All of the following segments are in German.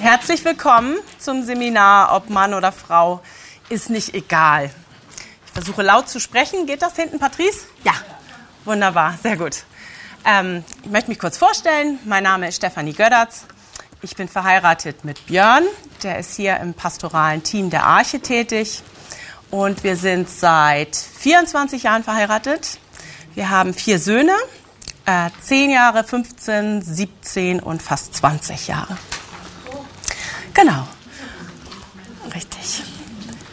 Herzlich willkommen zum Seminar Ob Mann oder Frau ist nicht egal. Ich versuche laut zu sprechen. Geht das hinten, Patrice? Ja, wunderbar, sehr gut. Ähm, ich möchte mich kurz vorstellen. Mein Name ist Stefanie Gödertz. Ich bin verheiratet mit Björn. Der ist hier im pastoralen Team der Arche tätig. Und wir sind seit 24 Jahren verheiratet. Wir haben vier Söhne, äh, 10 Jahre, 15, 17 und fast 20 Jahre. Genau. Richtig.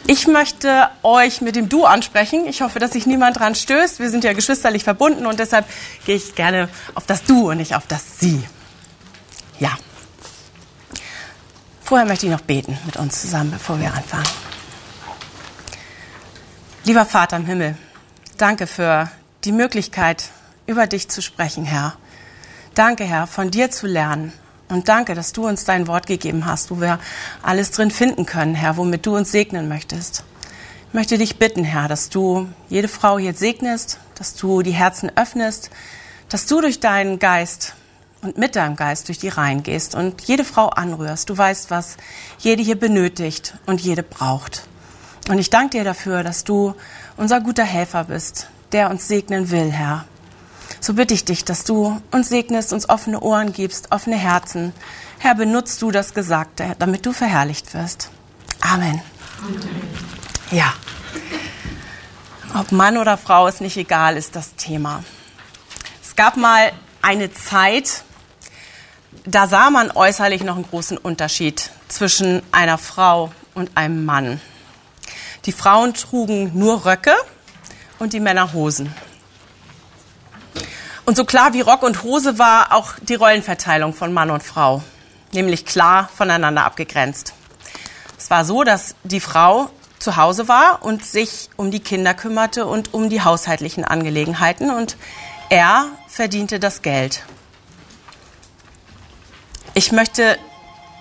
Ich möchte euch mit dem Du ansprechen. Ich hoffe, dass sich niemand dran stößt. Wir sind ja geschwisterlich verbunden und deshalb gehe ich gerne auf das Du und nicht auf das Sie. Ja. Vorher möchte ich noch beten mit uns zusammen, bevor wir anfangen. Lieber Vater im Himmel, danke für die Möglichkeit, über dich zu sprechen, Herr. Danke, Herr, von dir zu lernen und danke, dass du uns dein Wort gegeben hast, wo wir alles drin finden können, Herr, womit du uns segnen möchtest. Ich möchte dich bitten, Herr, dass du jede Frau hier segnest, dass du die Herzen öffnest, dass du durch deinen Geist und mit deinem Geist durch die Reihen gehst und jede Frau anrührst. Du weißt, was jede hier benötigt und jede braucht. Und ich danke dir dafür, dass du unser guter Helfer bist, der uns segnen will, Herr. So bitte ich dich, dass du uns segnest, uns offene Ohren gibst, offene Herzen. Herr, benutzt du das Gesagte, damit du verherrlicht wirst. Amen. Ja. Ob Mann oder Frau ist nicht egal, ist das Thema. Es gab mal eine Zeit, da sah man äußerlich noch einen großen Unterschied zwischen einer Frau und einem Mann. Die Frauen trugen nur Röcke und die Männer Hosen. Und so klar wie Rock und Hose war auch die Rollenverteilung von Mann und Frau, nämlich klar voneinander abgegrenzt. Es war so, dass die Frau zu Hause war und sich um die Kinder kümmerte und um die haushaltlichen Angelegenheiten und er verdiente das Geld. Ich möchte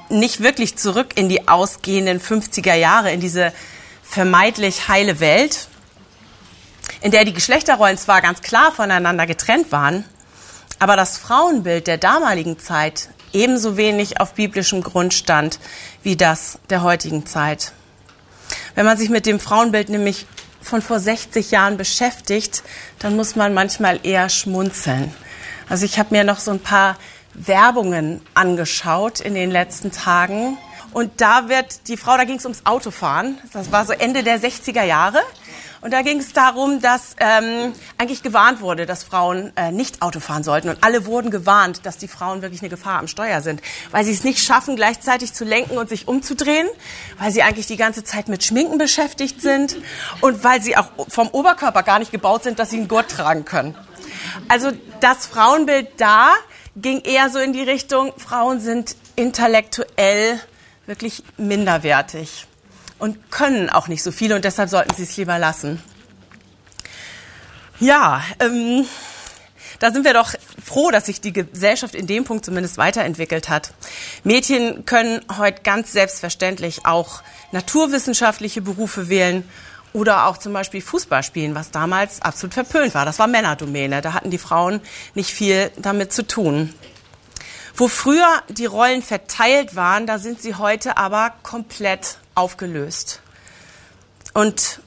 nicht wirklich zurück in die ausgehenden 50er Jahre, in diese vermeintlich heile Welt, in der die Geschlechterrollen zwar ganz klar voneinander getrennt waren, aber das Frauenbild der damaligen Zeit ebenso wenig auf biblischem Grund stand wie das der heutigen Zeit. Wenn man sich mit dem Frauenbild nämlich von vor 60 Jahren beschäftigt, dann muss man manchmal eher schmunzeln. Also ich habe mir noch so ein paar Werbungen angeschaut in den letzten Tagen. Und da wird die Frau, da ging es ums Autofahren. Das war so Ende der 60er Jahre. Und da ging es darum, dass ähm, eigentlich gewarnt wurde, dass Frauen äh, nicht Auto fahren sollten. Und alle wurden gewarnt, dass die Frauen wirklich eine Gefahr am Steuer sind, weil sie es nicht schaffen, gleichzeitig zu lenken und sich umzudrehen, weil sie eigentlich die ganze Zeit mit Schminken beschäftigt sind und weil sie auch vom Oberkörper gar nicht gebaut sind, dass sie einen Gurt tragen können. Also das Frauenbild da ging eher so in die Richtung, Frauen sind intellektuell wirklich minderwertig und können auch nicht so viel und deshalb sollten sie es lieber lassen. Ja, ähm, da sind wir doch froh, dass sich die Gesellschaft in dem Punkt zumindest weiterentwickelt hat. Mädchen können heute ganz selbstverständlich auch naturwissenschaftliche Berufe wählen oder auch zum Beispiel Fußball spielen, was damals absolut verpönt war. Das war Männerdomäne. Da hatten die Frauen nicht viel damit zu tun. Wo früher die Rollen verteilt waren, da sind sie heute aber komplett aufgelöst. Und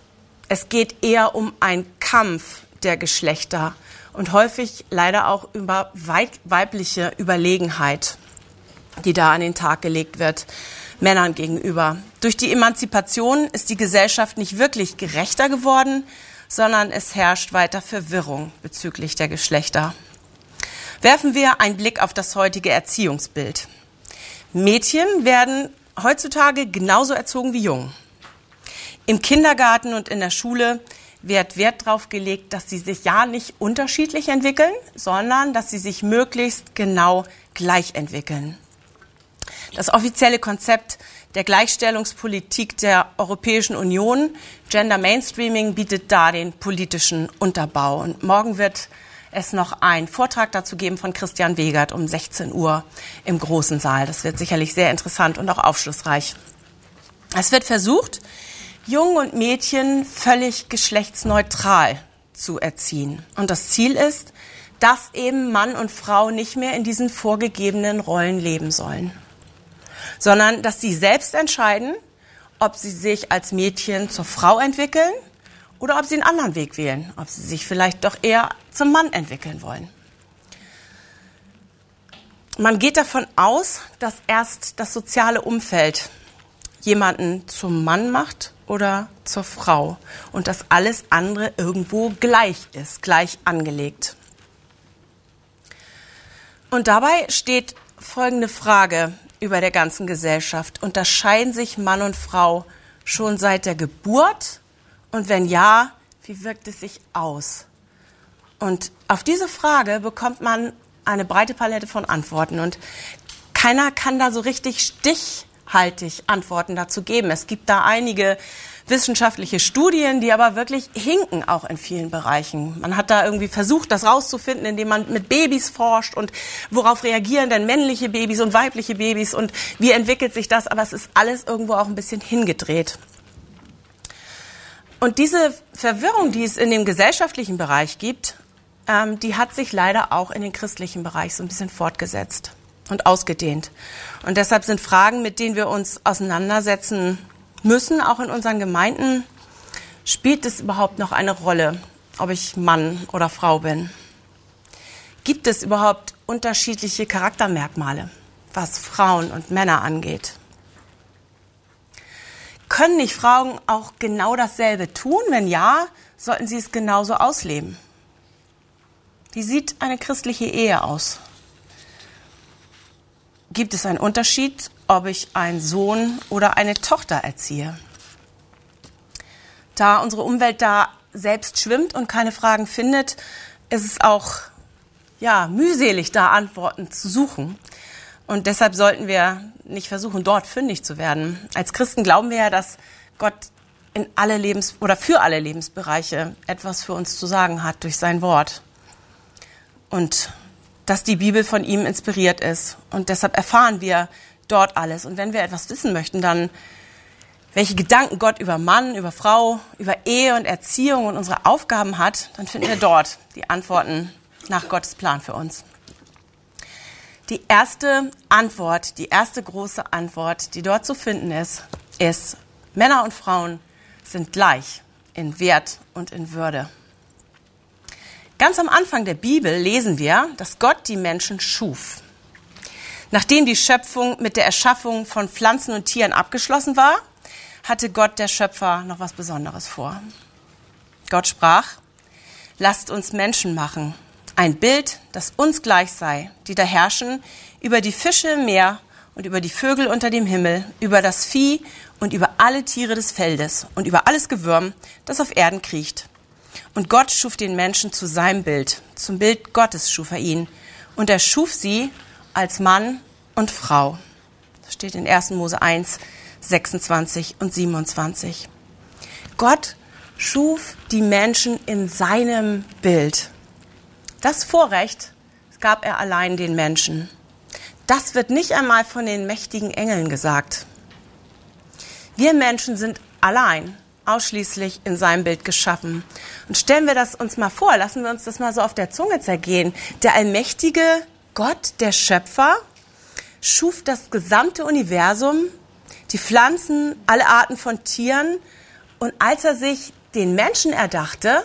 es geht eher um einen Kampf der Geschlechter und häufig leider auch über weibliche Überlegenheit, die da an den Tag gelegt wird, Männern gegenüber. Durch die Emanzipation ist die Gesellschaft nicht wirklich gerechter geworden, sondern es herrscht weiter Verwirrung bezüglich der Geschlechter. Werfen wir einen Blick auf das heutige Erziehungsbild. Mädchen werden heutzutage genauso erzogen wie Jungen. Im Kindergarten und in der Schule wird Wert darauf gelegt, dass sie sich ja nicht unterschiedlich entwickeln, sondern dass sie sich möglichst genau gleich entwickeln. Das offizielle Konzept der Gleichstellungspolitik der Europäischen Union, Gender Mainstreaming, bietet da den politischen Unterbau. Und morgen wird es noch einen Vortrag dazu geben von Christian Wegert um 16 Uhr im großen Saal. Das wird sicherlich sehr interessant und auch aufschlussreich. Es wird versucht, Jungen und Mädchen völlig geschlechtsneutral zu erziehen. Und das Ziel ist, dass eben Mann und Frau nicht mehr in diesen vorgegebenen Rollen leben sollen. sondern dass sie selbst entscheiden, ob sie sich als Mädchen zur Frau entwickeln oder ob sie einen anderen Weg wählen, ob sie sich vielleicht doch eher zum Mann entwickeln wollen. Man geht davon aus, dass erst das soziale Umfeld jemanden zum Mann macht oder zur Frau und dass alles andere irgendwo gleich ist, gleich angelegt. Und dabei steht folgende Frage über der ganzen Gesellschaft. Unterscheiden sich Mann und Frau schon seit der Geburt? Und wenn ja, wie wirkt es sich aus? Und auf diese Frage bekommt man eine breite Palette von Antworten. Und keiner kann da so richtig stichhaltig Antworten dazu geben. Es gibt da einige wissenschaftliche Studien, die aber wirklich hinken auch in vielen Bereichen. Man hat da irgendwie versucht, das rauszufinden, indem man mit Babys forscht und worauf reagieren denn männliche Babys und weibliche Babys und wie entwickelt sich das, aber es ist alles irgendwo auch ein bisschen hingedreht. Und diese Verwirrung, die es in dem gesellschaftlichen Bereich gibt, ähm, die hat sich leider auch in den christlichen Bereich so ein bisschen fortgesetzt und ausgedehnt. Und deshalb sind Fragen, mit denen wir uns auseinandersetzen müssen, auch in unseren Gemeinden, spielt es überhaupt noch eine Rolle, ob ich Mann oder Frau bin? Gibt es überhaupt unterschiedliche Charaktermerkmale, was Frauen und Männer angeht? Können nicht Frauen auch genau dasselbe tun? Wenn ja, sollten sie es genauso ausleben. Wie sieht eine christliche Ehe aus? Gibt es einen Unterschied, ob ich einen Sohn oder eine Tochter erziehe? Da unsere Umwelt da selbst schwimmt und keine Fragen findet, ist es auch ja, mühselig, da Antworten zu suchen. Und deshalb sollten wir nicht versuchen, dort fündig zu werden. Als Christen glauben wir ja, dass Gott in alle Lebens- oder für alle Lebensbereiche etwas für uns zu sagen hat durch sein Wort. Und dass die Bibel von ihm inspiriert ist. Und deshalb erfahren wir dort alles. Und wenn wir etwas wissen möchten, dann welche Gedanken Gott über Mann, über Frau, über Ehe und Erziehung und unsere Aufgaben hat, dann finden wir dort die Antworten nach Gottes Plan für uns. Die erste Antwort, die erste große Antwort, die dort zu finden ist, ist, Männer und Frauen sind gleich in Wert und in Würde. Ganz am Anfang der Bibel lesen wir, dass Gott die Menschen schuf. Nachdem die Schöpfung mit der Erschaffung von Pflanzen und Tieren abgeschlossen war, hatte Gott, der Schöpfer, noch was Besonderes vor. Gott sprach, lasst uns Menschen machen ein Bild, das uns gleich sei, die da herrschen über die Fische im Meer und über die Vögel unter dem Himmel, über das Vieh und über alle Tiere des Feldes und über alles Gewürm, das auf Erden kriecht. Und Gott schuf den Menschen zu seinem Bild, zum Bild Gottes schuf er ihn. Und er schuf sie als Mann und Frau. Das steht in 1. Mose 1, 26 und 27. Gott schuf die Menschen in seinem Bild. Das Vorrecht gab er allein den Menschen. Das wird nicht einmal von den mächtigen Engeln gesagt. Wir Menschen sind allein, ausschließlich in seinem Bild geschaffen. Und stellen wir das uns mal vor, lassen wir uns das mal so auf der Zunge zergehen. Der allmächtige Gott, der Schöpfer, schuf das gesamte Universum, die Pflanzen, alle Arten von Tieren. Und als er sich den Menschen erdachte,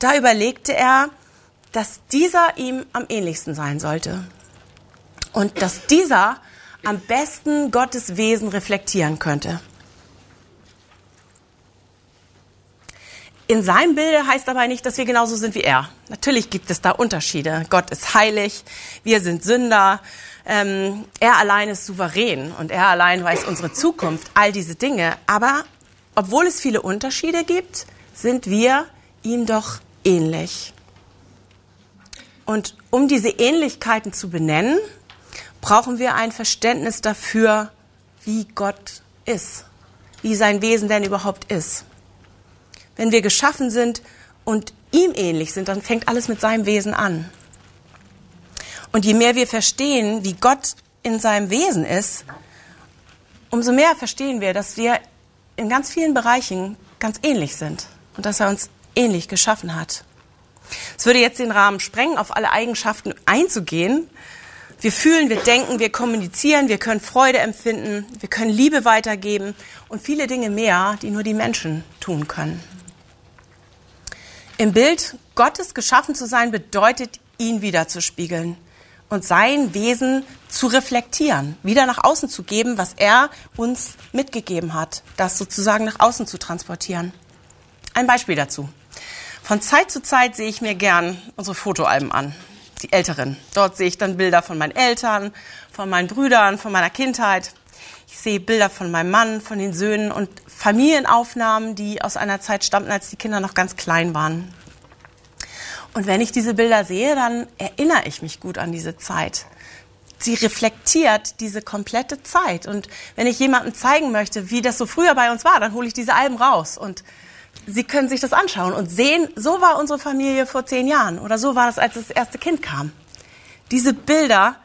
da überlegte er, dass dieser ihm am ähnlichsten sein sollte. Und dass dieser am besten Gottes Wesen reflektieren könnte. In seinem Bilde heißt aber nicht, dass wir genauso sind wie er. Natürlich gibt es da Unterschiede. Gott ist heilig, wir sind Sünder, ähm, er allein ist souverän und er allein weiß unsere Zukunft, all diese Dinge. Aber obwohl es viele Unterschiede gibt, sind wir ihm doch ähnlich. Und um diese Ähnlichkeiten zu benennen, brauchen wir ein Verständnis dafür, wie Gott ist, wie sein Wesen denn überhaupt ist. Wenn wir geschaffen sind und ihm ähnlich sind, dann fängt alles mit seinem Wesen an. Und je mehr wir verstehen, wie Gott in seinem Wesen ist, umso mehr verstehen wir, dass wir in ganz vielen Bereichen ganz ähnlich sind und dass er uns ähnlich geschaffen hat. Es würde jetzt den Rahmen sprengen, auf alle Eigenschaften einzugehen. Wir fühlen, wir denken, wir kommunizieren, wir können Freude empfinden, wir können Liebe weitergeben und viele Dinge mehr, die nur die Menschen tun können. Im Bild Gottes geschaffen zu sein, bedeutet, ihn wiederzuspiegeln und sein Wesen zu reflektieren, wieder nach außen zu geben, was er uns mitgegeben hat, das sozusagen nach außen zu transportieren. Ein Beispiel dazu. Von Zeit zu Zeit sehe ich mir gern unsere Fotoalben an, die älteren. Dort sehe ich dann Bilder von meinen Eltern, von meinen Brüdern, von meiner Kindheit. Ich sehe Bilder von meinem Mann, von den Söhnen und Familienaufnahmen, die aus einer Zeit stammten, als die Kinder noch ganz klein waren. Und wenn ich diese Bilder sehe, dann erinnere ich mich gut an diese Zeit. Sie reflektiert diese komplette Zeit. Und wenn ich jemandem zeigen möchte, wie das so früher bei uns war, dann hole ich diese Alben raus. Und Sie können sich das anschauen und sehen, so war unsere Familie vor zehn Jahren oder so war das, als das erste Kind kam. Diese Bilder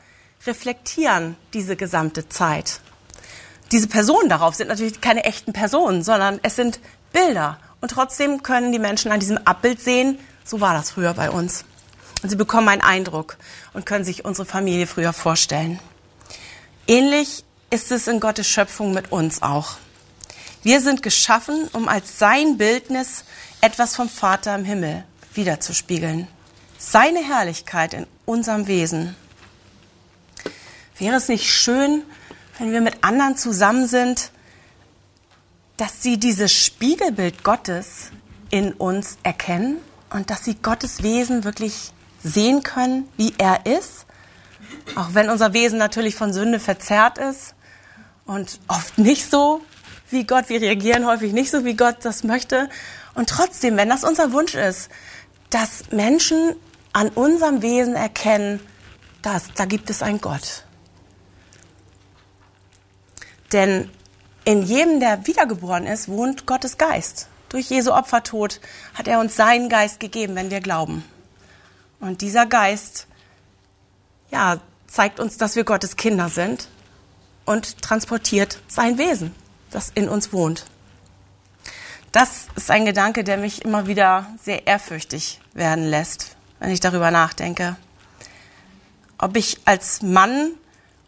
reflektieren diese gesamte Zeit. Diese Personen darauf sind natürlich keine echten Personen, sondern es sind Bilder. Und trotzdem können die Menschen an diesem Abbild sehen, so war das früher bei uns. Und sie bekommen einen Eindruck und können sich unsere Familie früher vorstellen. Ähnlich ist es in Gottes Schöpfung mit uns auch. Wir sind geschaffen, um als sein Bildnis etwas vom Vater im Himmel wiederzuspiegeln. Seine Herrlichkeit in unserem Wesen. Wäre es nicht schön, wenn wir mit anderen zusammen sind, dass sie dieses Spiegelbild Gottes in uns erkennen und dass sie Gottes Wesen wirklich sehen können, wie er ist, auch wenn unser Wesen natürlich von Sünde verzerrt ist und oft nicht so wie Gott, wir reagieren häufig nicht so, wie Gott das möchte. Und trotzdem, wenn das unser Wunsch ist, dass Menschen an unserem Wesen erkennen, dass da gibt es einen Gott. Denn in jedem, der wiedergeboren ist, wohnt Gottes Geist. Durch Jesu Opfertod hat er uns seinen Geist gegeben, wenn wir glauben. Und dieser Geist, ja, zeigt uns, dass wir Gottes Kinder sind und transportiert sein Wesen, das in uns wohnt. Das ist ein Gedanke, der mich immer wieder sehr ehrfürchtig werden lässt, wenn ich darüber nachdenke. Ob ich als Mann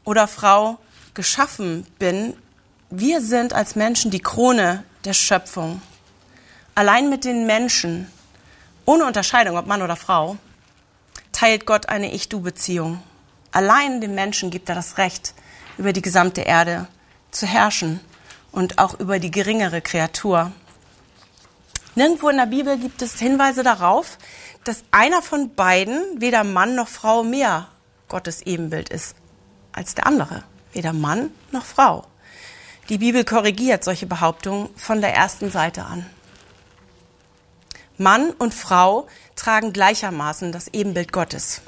oder Frau geschaffen bin, wir sind als Menschen die Krone der Schöpfung. Allein mit den Menschen, ohne Unterscheidung, ob Mann oder Frau, teilt Gott eine Ich-Du-Beziehung. Allein dem Menschen gibt er das Recht, über die gesamte Erde zu herrschen und auch über die geringere Kreatur. Nirgendwo in der Bibel gibt es Hinweise darauf, dass einer von beiden, weder Mann noch Frau, mehr Gottes Ebenbild ist als der andere. Weder Mann noch Frau. Die Bibel korrigiert solche Behauptungen von der ersten Seite an. Mann und Frau tragen gleichermaßen das Ebenbild Gottes.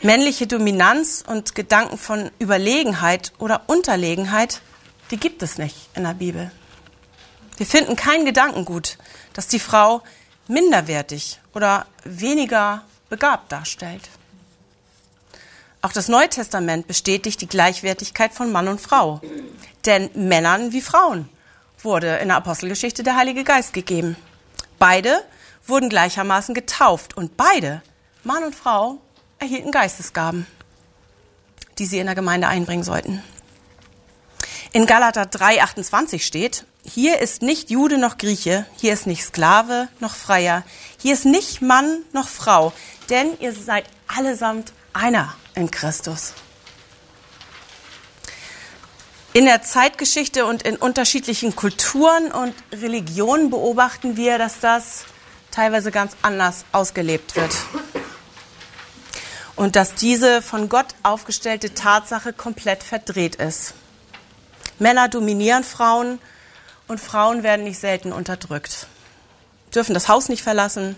Männliche Dominanz und Gedanken von Überlegenheit oder Unterlegenheit, die gibt es nicht in der Bibel. Wir finden kein Gedankengut, das die Frau minderwertig oder weniger begabt darstellt. Auch das Neue Testament bestätigt die Gleichwertigkeit von Mann und Frau. Denn Männern wie Frauen wurde in der Apostelgeschichte der Heilige Geist gegeben. Beide wurden gleichermaßen getauft und beide, Mann und Frau, erhielten Geistesgaben, die sie in der Gemeinde einbringen sollten. In Galater 3,28 steht, hier ist nicht Jude noch Grieche, hier ist nicht Sklave noch Freier, hier ist nicht Mann noch Frau, denn ihr seid allesamt einer in Christus. In der Zeitgeschichte und in unterschiedlichen Kulturen und Religionen beobachten wir, dass das teilweise ganz anders ausgelebt wird. Und dass diese von Gott aufgestellte Tatsache komplett verdreht ist. Männer dominieren Frauen und Frauen werden nicht selten unterdrückt, dürfen das Haus nicht verlassen,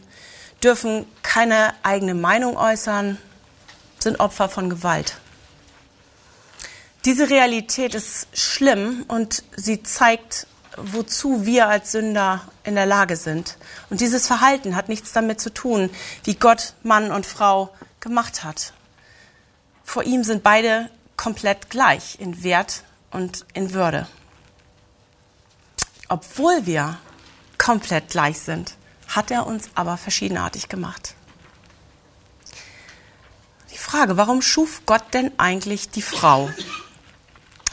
dürfen keine eigene Meinung äußern, sind Opfer von Gewalt. Diese Realität ist schlimm und sie zeigt, wozu wir als Sünder in der Lage sind. Und dieses Verhalten hat nichts damit zu tun, wie Gott Mann und Frau gemacht hat. Vor ihm sind beide komplett gleich in Wert und in Würde. Obwohl wir komplett gleich sind, hat er uns aber verschiedenartig gemacht. Frage, warum schuf Gott denn eigentlich die Frau?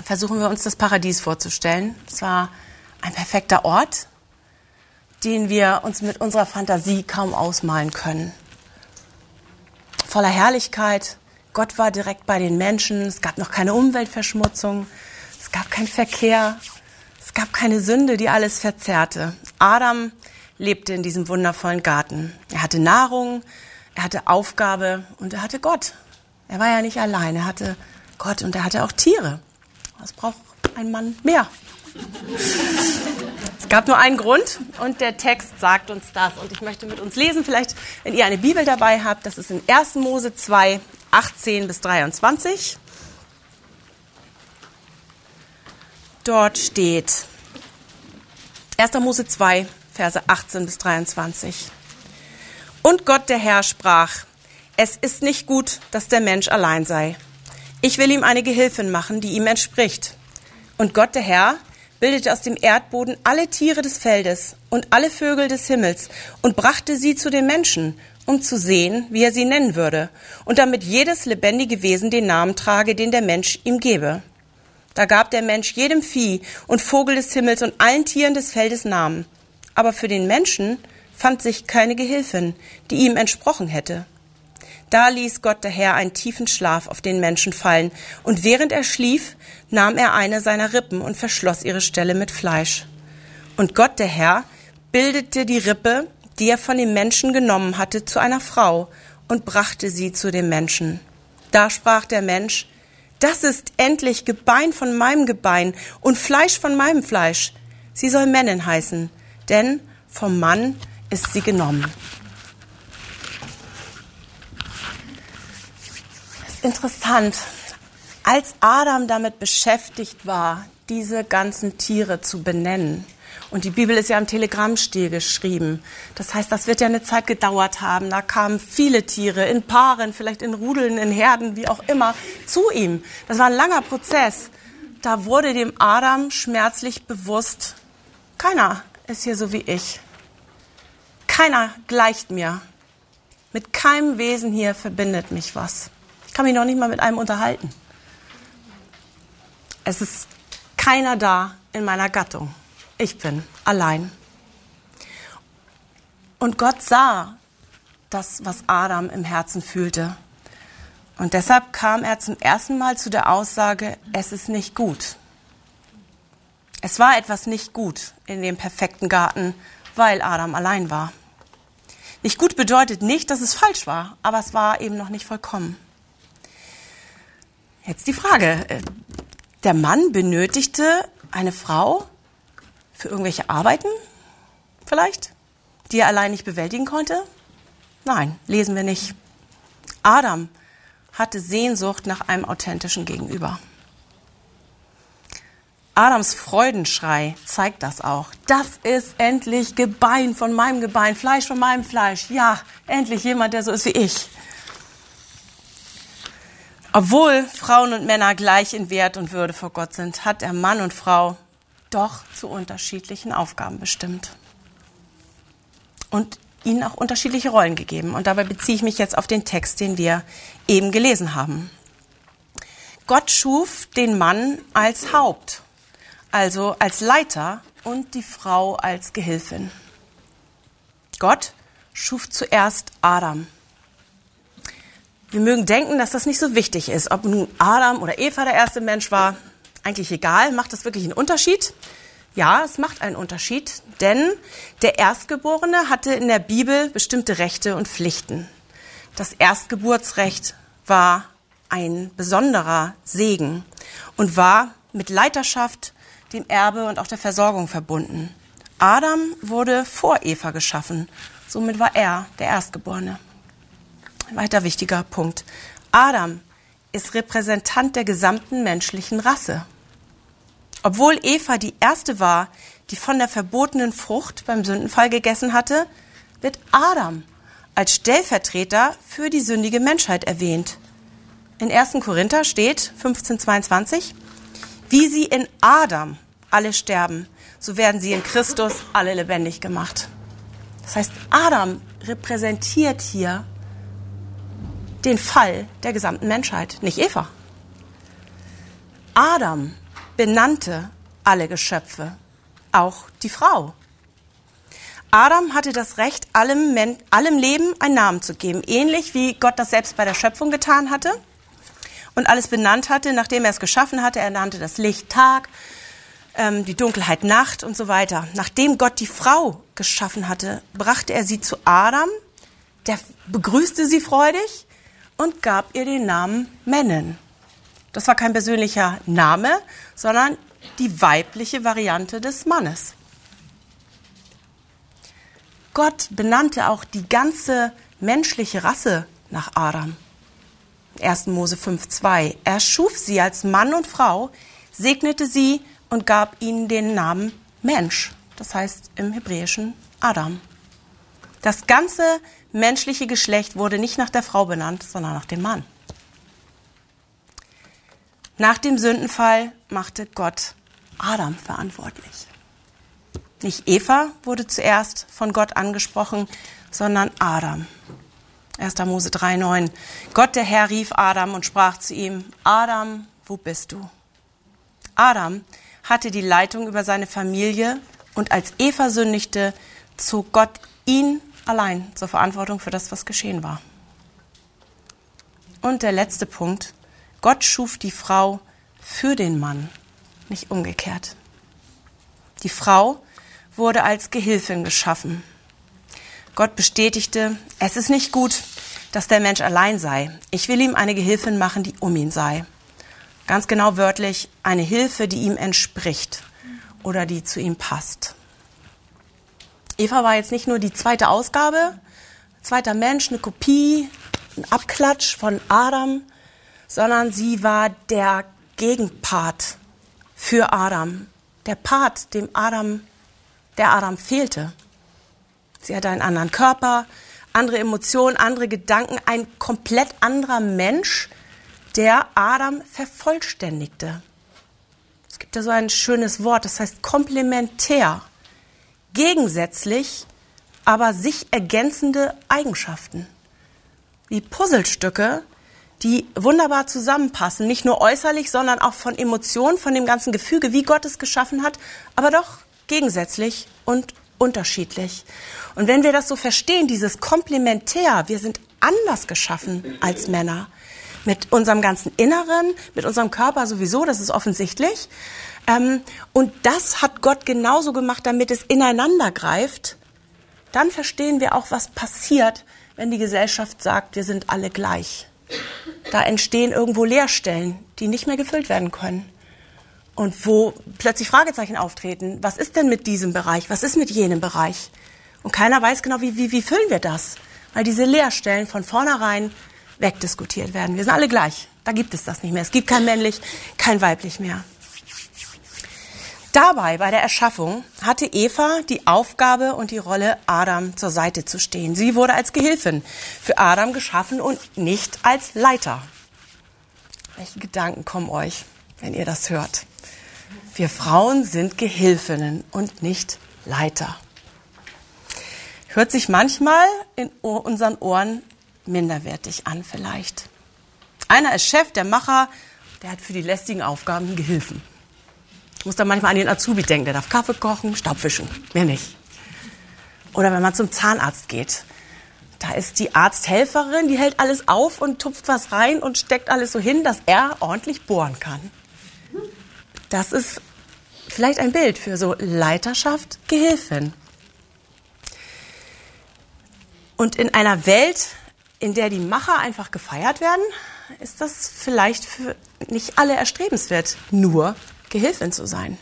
Versuchen wir uns das Paradies vorzustellen. Es war ein perfekter Ort, den wir uns mit unserer Fantasie kaum ausmalen können. Voller Herrlichkeit. Gott war direkt bei den Menschen. Es gab noch keine Umweltverschmutzung. Es gab keinen Verkehr. Es gab keine Sünde, die alles verzerrte. Adam lebte in diesem wundervollen Garten. Er hatte Nahrung, er hatte Aufgabe und er hatte Gott. Er war ja nicht allein, er hatte Gott und er hatte auch Tiere. Was braucht ein Mann mehr? Es gab nur einen Grund und der Text sagt uns das. Und ich möchte mit uns lesen, vielleicht, wenn ihr eine Bibel dabei habt, das ist in 1. Mose 2, 18 bis 23. Dort steht 1. Mose 2, Verse 18 bis 23. Und Gott der Herr sprach, es ist nicht gut, dass der Mensch allein sei. Ich will ihm eine Gehilfin machen, die ihm entspricht. Und Gott der Herr bildete aus dem Erdboden alle Tiere des Feldes und alle Vögel des Himmels und brachte sie zu den Menschen, um zu sehen, wie er sie nennen würde, und damit jedes lebendige Wesen den Namen trage, den der Mensch ihm gebe. Da gab der Mensch jedem Vieh und Vogel des Himmels und allen Tieren des Feldes Namen. Aber für den Menschen fand sich keine Gehilfin, die ihm entsprochen hätte. Da ließ Gott der Herr einen tiefen Schlaf auf den Menschen fallen, und während er schlief, nahm er eine seiner Rippen und verschloss ihre Stelle mit Fleisch. Und Gott der Herr bildete die Rippe, die er von dem Menschen genommen hatte, zu einer Frau und brachte sie zu dem Menschen. Da sprach der Mensch, das ist endlich Gebein von meinem Gebein und Fleisch von meinem Fleisch. Sie soll Männin heißen, denn vom Mann ist sie genommen. Das ist interessant. Als Adam damit beschäftigt war, diese ganzen Tiere zu benennen, und die Bibel ist ja im Telegrammstil geschrieben. Das heißt, das wird ja eine Zeit gedauert haben. Da kamen viele Tiere in Paaren, vielleicht in Rudeln, in Herden, wie auch immer, zu ihm. Das war ein langer Prozess. Da wurde dem Adam schmerzlich bewusst, keiner ist hier so wie ich. Keiner gleicht mir. Mit keinem Wesen hier verbindet mich was. Ich kann mich noch nicht mal mit einem unterhalten. Es ist keiner da in meiner Gattung. Ich bin allein. Und Gott sah das, was Adam im Herzen fühlte. Und deshalb kam er zum ersten Mal zu der Aussage, es ist nicht gut. Es war etwas nicht gut in dem perfekten Garten, weil Adam allein war. Nicht gut bedeutet nicht, dass es falsch war, aber es war eben noch nicht vollkommen. Jetzt die Frage. Der Mann benötigte eine Frau, für irgendwelche Arbeiten vielleicht, die er allein nicht bewältigen konnte? Nein, lesen wir nicht. Adam hatte Sehnsucht nach einem authentischen Gegenüber. Adams Freudenschrei zeigt das auch. Das ist endlich Gebein von meinem Gebein, Fleisch von meinem Fleisch. Ja, endlich jemand, der so ist wie ich. Obwohl Frauen und Männer gleich in Wert und Würde vor Gott sind, hat er Mann und Frau doch zu unterschiedlichen Aufgaben bestimmt. Und ihnen auch unterschiedliche Rollen gegeben. Und dabei beziehe ich mich jetzt auf den Text, den wir eben gelesen haben. Gott schuf den Mann als Haupt, also als Leiter und die Frau als Gehilfin. Gott schuf zuerst Adam. Wir mögen denken, dass das nicht so wichtig ist, ob nun Adam oder Eva der erste Mensch war, eigentlich egal. Macht das wirklich einen Unterschied? Ja, es macht einen Unterschied, denn der Erstgeborene hatte in der Bibel bestimmte Rechte und Pflichten. Das Erstgeburtsrecht war ein besonderer Segen und war mit Leiterschaft, dem Erbe und auch der Versorgung verbunden. Adam wurde vor Eva geschaffen, somit war er der Erstgeborene. Ein weiter wichtiger Punkt. Adam ist Repräsentant der gesamten menschlichen Rasse. Obwohl Eva die erste war, die von der verbotenen Frucht beim Sündenfall gegessen hatte, wird Adam als Stellvertreter für die sündige Menschheit erwähnt. In 1. Korinther steht 1522, wie sie in Adam alle sterben, so werden sie in Christus alle lebendig gemacht. Das heißt, Adam repräsentiert hier den Fall der gesamten Menschheit, nicht Eva. Adam benannte alle Geschöpfe, auch die Frau. Adam hatte das Recht, allem, Men allem Leben einen Namen zu geben, ähnlich wie Gott das selbst bei der Schöpfung getan hatte und alles benannt hatte, nachdem er es geschaffen hatte. Er nannte das Licht Tag, ähm, die Dunkelheit Nacht und so weiter. Nachdem Gott die Frau geschaffen hatte, brachte er sie zu Adam, der begrüßte sie freudig und gab ihr den Namen Mennen. Das war kein persönlicher Name, sondern die weibliche Variante des Mannes. Gott benannte auch die ganze menschliche Rasse nach Adam. 1. Mose 5.2. Er schuf sie als Mann und Frau, segnete sie und gab ihnen den Namen Mensch. Das heißt im Hebräischen Adam. Das ganze menschliche Geschlecht wurde nicht nach der Frau benannt, sondern nach dem Mann. Nach dem Sündenfall machte Gott Adam verantwortlich. Nicht Eva wurde zuerst von Gott angesprochen, sondern Adam. 1. Mose 3,9. Gott der Herr rief Adam und sprach zu ihm, Adam, wo bist du? Adam hatte die Leitung über seine Familie und als Eva sündigte, zog Gott ihn allein zur Verantwortung für das, was geschehen war. Und der letzte Punkt. Gott schuf die Frau für den Mann, nicht umgekehrt. Die Frau wurde als Gehilfin geschaffen. Gott bestätigte, es ist nicht gut, dass der Mensch allein sei. Ich will ihm eine Gehilfin machen, die um ihn sei. Ganz genau wörtlich, eine Hilfe, die ihm entspricht oder die zu ihm passt. Eva war jetzt nicht nur die zweite Ausgabe, zweiter Mensch, eine Kopie, ein Abklatsch von Adam, sondern sie war der Gegenpart für Adam. Der Part, dem Adam, der Adam fehlte. Sie hatte einen anderen Körper, andere Emotionen, andere Gedanken, ein komplett anderer Mensch, der Adam vervollständigte. Es gibt da so ein schönes Wort, das heißt komplementär. Gegensätzlich, aber sich ergänzende Eigenschaften. Wie Puzzlestücke, die wunderbar zusammenpassen, nicht nur äußerlich, sondern auch von Emotionen, von dem ganzen Gefüge, wie Gott es geschaffen hat, aber doch gegensätzlich und unterschiedlich. Und wenn wir das so verstehen, dieses Komplementär, wir sind anders geschaffen als Männer, mit unserem ganzen Inneren, mit unserem Körper sowieso, das ist offensichtlich. Ähm, und das hat Gott genauso gemacht, damit es ineinander greift. Dann verstehen wir auch, was passiert, wenn die Gesellschaft sagt, wir sind alle gleich. Da entstehen irgendwo Leerstellen, die nicht mehr gefüllt werden können. Und wo plötzlich Fragezeichen auftreten. Was ist denn mit diesem Bereich? Was ist mit jenem Bereich? Und keiner weiß genau, wie, wie, wie füllen wir das? Weil diese Leerstellen von vornherein wegdiskutiert werden. Wir sind alle gleich. Da gibt es das nicht mehr. Es gibt kein männlich, kein weiblich mehr. Dabei, bei der Erschaffung, hatte Eva die Aufgabe und die Rolle, Adam zur Seite zu stehen. Sie wurde als Gehilfin für Adam geschaffen und nicht als Leiter. Welche Gedanken kommen euch, wenn ihr das hört? Wir Frauen sind Gehilfinnen und nicht Leiter. Hört sich manchmal in unseren Ohren minderwertig an vielleicht. Einer ist Chef, der Macher, der hat für die lästigen Aufgaben Gehilfen. Muss da manchmal an den Azubi denken, der darf Kaffee kochen, Staubwischen, mehr nicht. Oder wenn man zum Zahnarzt geht, da ist die Arzthelferin, die hält alles auf und tupft was rein und steckt alles so hin, dass er ordentlich bohren kann. Das ist vielleicht ein Bild für so Leiterschaft, Gehilfin. Und in einer Welt, in der die Macher einfach gefeiert werden, ist das vielleicht für nicht alle erstrebenswert, nur Gehilfin zu sein.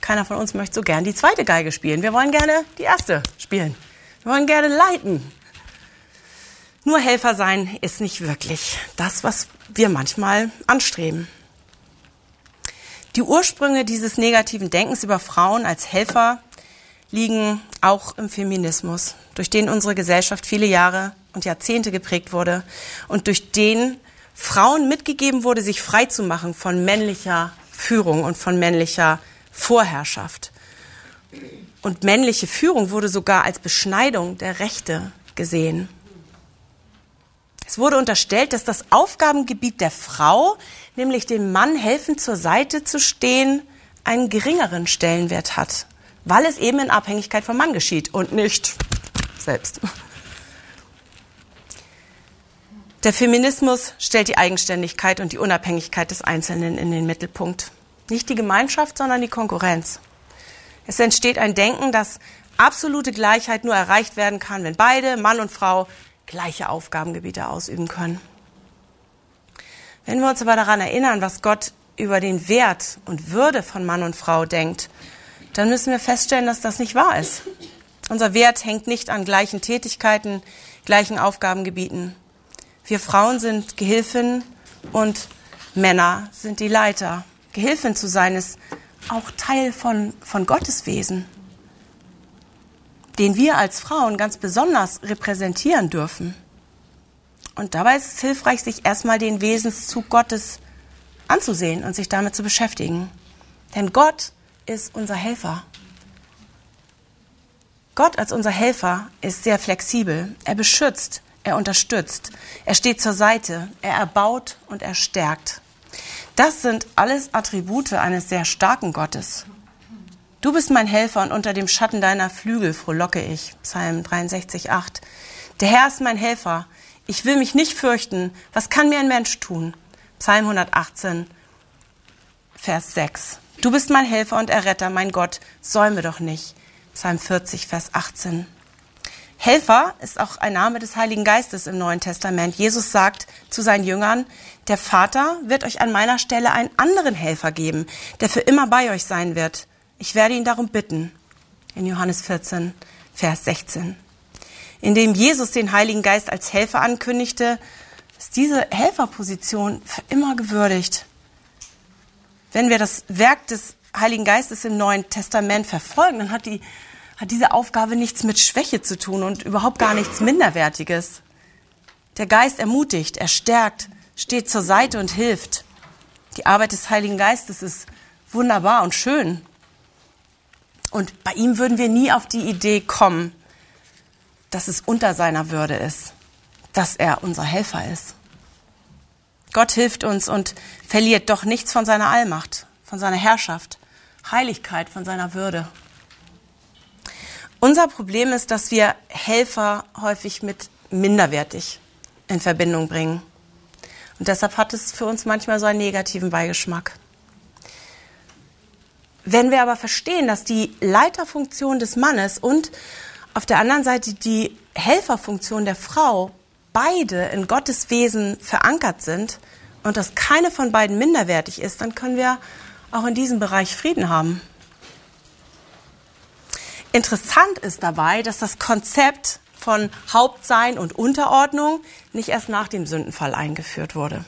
Keiner von uns möchte so gern die zweite Geige spielen. Wir wollen gerne die erste spielen. Wir wollen gerne leiten. Nur Helfer sein ist nicht wirklich das, was wir manchmal anstreben. Die Ursprünge dieses negativen Denkens über Frauen als Helfer liegen auch im Feminismus, durch den unsere Gesellschaft viele Jahre und Jahrzehnte geprägt wurde und durch den Frauen mitgegeben wurde, sich frei zu machen von männlicher Führung und von männlicher Vorherrschaft. Und männliche Führung wurde sogar als Beschneidung der Rechte gesehen. Es wurde unterstellt, dass das Aufgabengebiet der Frau, nämlich dem Mann helfen zur Seite zu stehen, einen geringeren Stellenwert hat, weil es eben in Abhängigkeit vom Mann geschieht und nicht selbst. Der Feminismus stellt die Eigenständigkeit und die Unabhängigkeit des Einzelnen in den Mittelpunkt. Nicht die Gemeinschaft, sondern die Konkurrenz. Es entsteht ein Denken, dass absolute Gleichheit nur erreicht werden kann, wenn beide, Mann und Frau, gleiche Aufgabengebiete ausüben können. Wenn wir uns aber daran erinnern, was Gott über den Wert und Würde von Mann und Frau denkt, dann müssen wir feststellen, dass das nicht wahr ist. Unser Wert hängt nicht an gleichen Tätigkeiten, gleichen Aufgabengebieten. Wir Frauen sind Gehilfen und Männer sind die Leiter. Gehilfin zu sein ist auch Teil von, von Gottes Wesen, den wir als Frauen ganz besonders repräsentieren dürfen. Und dabei ist es hilfreich, sich erstmal den Wesenszug Gottes anzusehen und sich damit zu beschäftigen. Denn Gott ist unser Helfer. Gott als unser Helfer ist sehr flexibel. Er beschützt, er unterstützt, er steht zur Seite, er erbaut und er stärkt. Das sind alles Attribute eines sehr starken Gottes. Du bist mein Helfer und unter dem Schatten deiner Flügel frohlocke ich. Psalm 63, 8. Der Herr ist mein Helfer. Ich will mich nicht fürchten. Was kann mir ein Mensch tun? Psalm 118, Vers 6. Du bist mein Helfer und Erretter, mein Gott. Säume doch nicht. Psalm 40, Vers 18. Helfer ist auch ein Name des Heiligen Geistes im Neuen Testament. Jesus sagt zu seinen Jüngern, der Vater wird euch an meiner Stelle einen anderen Helfer geben, der für immer bei euch sein wird. Ich werde ihn darum bitten. In Johannes 14, Vers 16. Indem Jesus den Heiligen Geist als Helfer ankündigte, ist diese Helferposition für immer gewürdigt. Wenn wir das Werk des Heiligen Geistes im Neuen Testament verfolgen, dann hat die hat diese Aufgabe nichts mit Schwäche zu tun und überhaupt gar nichts Minderwertiges. Der Geist ermutigt, er stärkt, steht zur Seite und hilft. Die Arbeit des Heiligen Geistes ist wunderbar und schön. Und bei ihm würden wir nie auf die Idee kommen, dass es unter seiner Würde ist, dass er unser Helfer ist. Gott hilft uns und verliert doch nichts von seiner Allmacht, von seiner Herrschaft, Heiligkeit, von seiner Würde. Unser Problem ist, dass wir Helfer häufig mit minderwertig in Verbindung bringen. Und deshalb hat es für uns manchmal so einen negativen Beigeschmack. Wenn wir aber verstehen, dass die Leiterfunktion des Mannes und auf der anderen Seite die Helferfunktion der Frau beide in Gottes Wesen verankert sind und dass keine von beiden minderwertig ist, dann können wir auch in diesem Bereich Frieden haben. Interessant ist dabei, dass das Konzept von Hauptsein und Unterordnung nicht erst nach dem Sündenfall eingeführt wurde.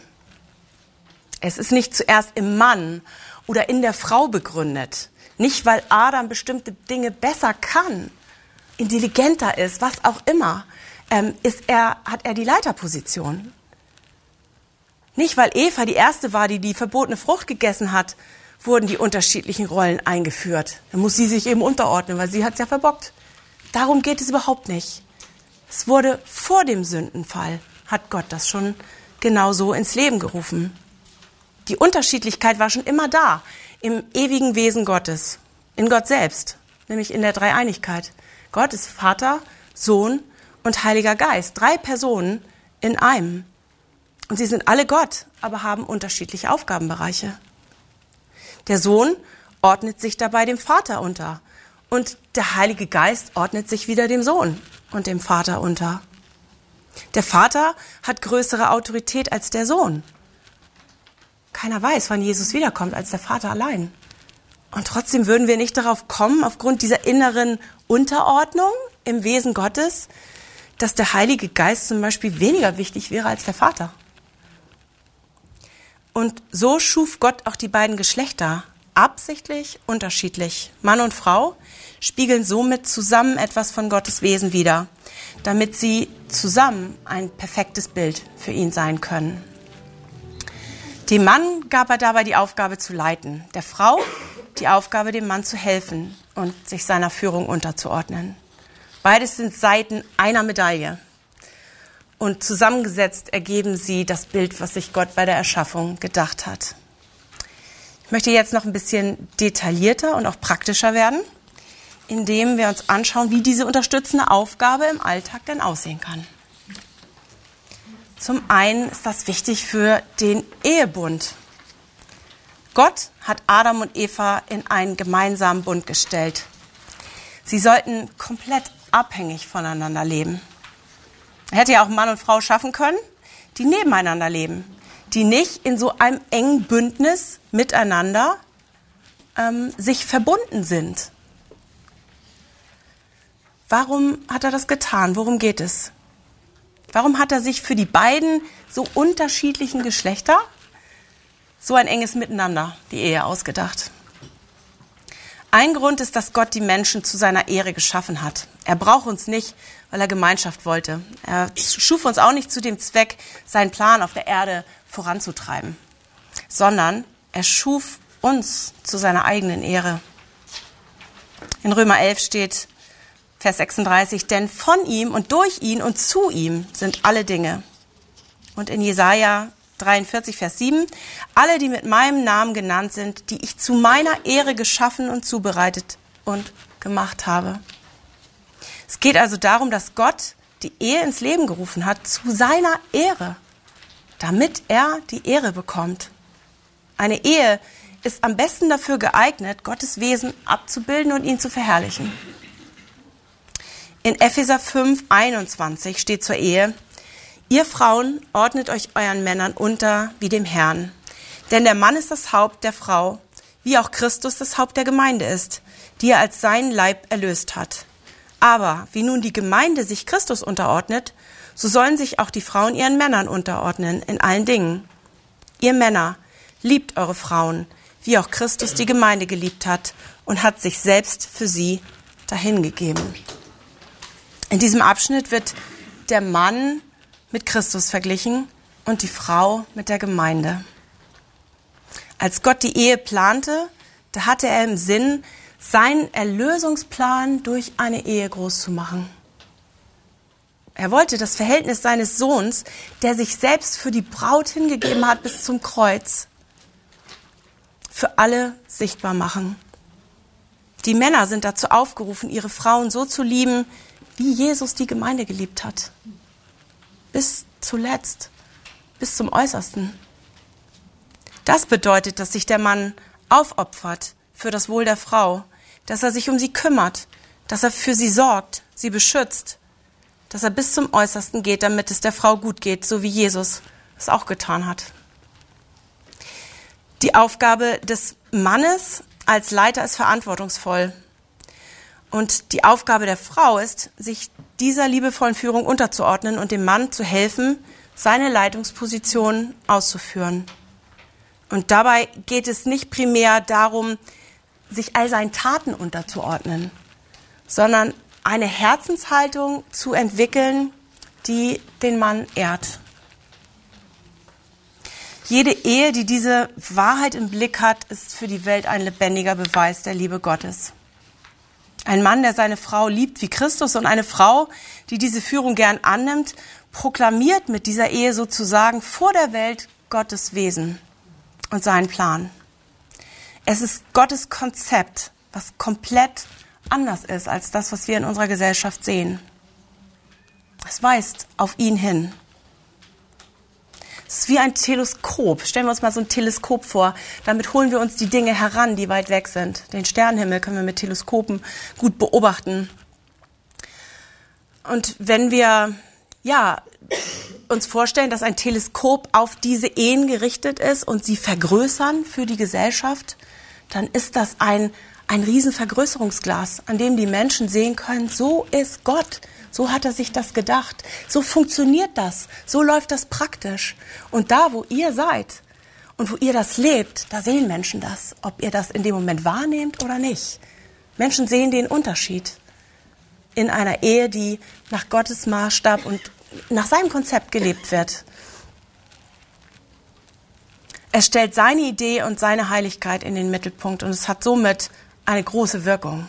Es ist nicht zuerst im Mann oder in der Frau begründet. Nicht, weil Adam bestimmte Dinge besser kann, intelligenter ist, was auch immer, ähm, ist er, hat er die Leiterposition. Nicht, weil Eva die erste war, die die verbotene Frucht gegessen hat, wurden die unterschiedlichen Rollen eingeführt. Dann muss sie sich eben unterordnen, weil sie hat es ja verbockt. Darum geht es überhaupt nicht. Es wurde vor dem Sündenfall, hat Gott das schon genau so ins Leben gerufen. Die Unterschiedlichkeit war schon immer da, im ewigen Wesen Gottes, in Gott selbst, nämlich in der Dreieinigkeit. Gott ist Vater, Sohn und Heiliger Geist, drei Personen in einem. Und sie sind alle Gott, aber haben unterschiedliche Aufgabenbereiche. Der Sohn ordnet sich dabei dem Vater unter. Und der Heilige Geist ordnet sich wieder dem Sohn und dem Vater unter. Der Vater hat größere Autorität als der Sohn. Keiner weiß, wann Jesus wiederkommt, als der Vater allein. Und trotzdem würden wir nicht darauf kommen, aufgrund dieser inneren Unterordnung im Wesen Gottes, dass der Heilige Geist zum Beispiel weniger wichtig wäre als der Vater. Und so schuf Gott auch die beiden Geschlechter absichtlich unterschiedlich. Mann und Frau spiegeln somit zusammen etwas von Gottes Wesen wider, damit sie zusammen ein perfektes Bild für ihn sein können. Dem Mann gab er dabei die Aufgabe zu leiten, der Frau die Aufgabe, dem Mann zu helfen und sich seiner Führung unterzuordnen. Beides sind Seiten einer Medaille. Und zusammengesetzt ergeben sie das Bild, was sich Gott bei der Erschaffung gedacht hat. Ich möchte jetzt noch ein bisschen detaillierter und auch praktischer werden, indem wir uns anschauen, wie diese unterstützende Aufgabe im Alltag denn aussehen kann. Zum einen ist das wichtig für den Ehebund. Gott hat Adam und Eva in einen gemeinsamen Bund gestellt. Sie sollten komplett abhängig voneinander leben. Hätte ja auch Mann und Frau schaffen können, die nebeneinander leben, die nicht in so einem engen Bündnis miteinander ähm, sich verbunden sind. Warum hat er das getan? Worum geht es? Warum hat er sich für die beiden so unterschiedlichen Geschlechter so ein enges Miteinander, die Ehe, ausgedacht? Ein Grund ist, dass Gott die Menschen zu seiner Ehre geschaffen hat. Er braucht uns nicht, weil er Gemeinschaft wollte. Er schuf uns auch nicht zu dem Zweck, seinen Plan auf der Erde voranzutreiben, sondern er schuf uns zu seiner eigenen Ehre. In Römer 11 steht, Vers 36, denn von ihm und durch ihn und zu ihm sind alle Dinge. Und in Jesaja 43, Vers 7, alle, die mit meinem Namen genannt sind, die ich zu meiner Ehre geschaffen und zubereitet und gemacht habe. Es geht also darum, dass Gott die Ehe ins Leben gerufen hat zu seiner Ehre, damit er die Ehre bekommt. Eine Ehe ist am besten dafür geeignet, Gottes Wesen abzubilden und ihn zu verherrlichen. In Epheser 5, 21 steht zur Ehe, Ihr Frauen ordnet euch euren Männern unter wie dem Herrn. Denn der Mann ist das Haupt der Frau, wie auch Christus das Haupt der Gemeinde ist, die er als seinen Leib erlöst hat. Aber wie nun die Gemeinde sich Christus unterordnet, so sollen sich auch die Frauen ihren Männern unterordnen in allen Dingen. Ihr Männer, liebt eure Frauen, wie auch Christus die Gemeinde geliebt hat und hat sich selbst für sie dahingegeben. In diesem Abschnitt wird der Mann mit Christus verglichen und die Frau mit der Gemeinde. Als Gott die Ehe plante, da hatte er im Sinn, seinen Erlösungsplan durch eine Ehe groß zu machen. Er wollte das Verhältnis seines Sohns, der sich selbst für die Braut hingegeben hat bis zum Kreuz, für alle sichtbar machen. Die Männer sind dazu aufgerufen, ihre Frauen so zu lieben, wie Jesus die Gemeinde geliebt hat bis zuletzt, bis zum Äußersten. Das bedeutet, dass sich der Mann aufopfert für das Wohl der Frau, dass er sich um sie kümmert, dass er für sie sorgt, sie beschützt, dass er bis zum Äußersten geht, damit es der Frau gut geht, so wie Jesus es auch getan hat. Die Aufgabe des Mannes als Leiter ist verantwortungsvoll. Und die Aufgabe der Frau ist, sich dieser liebevollen Führung unterzuordnen und dem Mann zu helfen, seine Leitungsposition auszuführen. Und dabei geht es nicht primär darum, sich all seinen Taten unterzuordnen, sondern eine Herzenshaltung zu entwickeln, die den Mann ehrt. Jede Ehe, die diese Wahrheit im Blick hat, ist für die Welt ein lebendiger Beweis der Liebe Gottes. Ein Mann, der seine Frau liebt wie Christus und eine Frau, die diese Führung gern annimmt, proklamiert mit dieser Ehe sozusagen vor der Welt Gottes Wesen und seinen Plan. Es ist Gottes Konzept, was komplett anders ist als das, was wir in unserer Gesellschaft sehen. Es weist auf ihn hin. Es ist wie ein Teleskop. Stellen wir uns mal so ein Teleskop vor. Damit holen wir uns die Dinge heran, die weit weg sind. Den Sternenhimmel können wir mit Teleskopen gut beobachten. Und wenn wir, ja, uns vorstellen, dass ein Teleskop auf diese Ehen gerichtet ist und sie vergrößern für die Gesellschaft, dann ist das ein, ein Riesenvergrößerungsglas, an dem die Menschen sehen können, so ist Gott. So hat er sich das gedacht. So funktioniert das. So läuft das praktisch. Und da, wo ihr seid und wo ihr das lebt, da sehen Menschen das, ob ihr das in dem Moment wahrnehmt oder nicht. Menschen sehen den Unterschied in einer Ehe, die nach Gottes Maßstab und nach seinem Konzept gelebt wird. Es stellt seine Idee und seine Heiligkeit in den Mittelpunkt und es hat somit eine große Wirkung.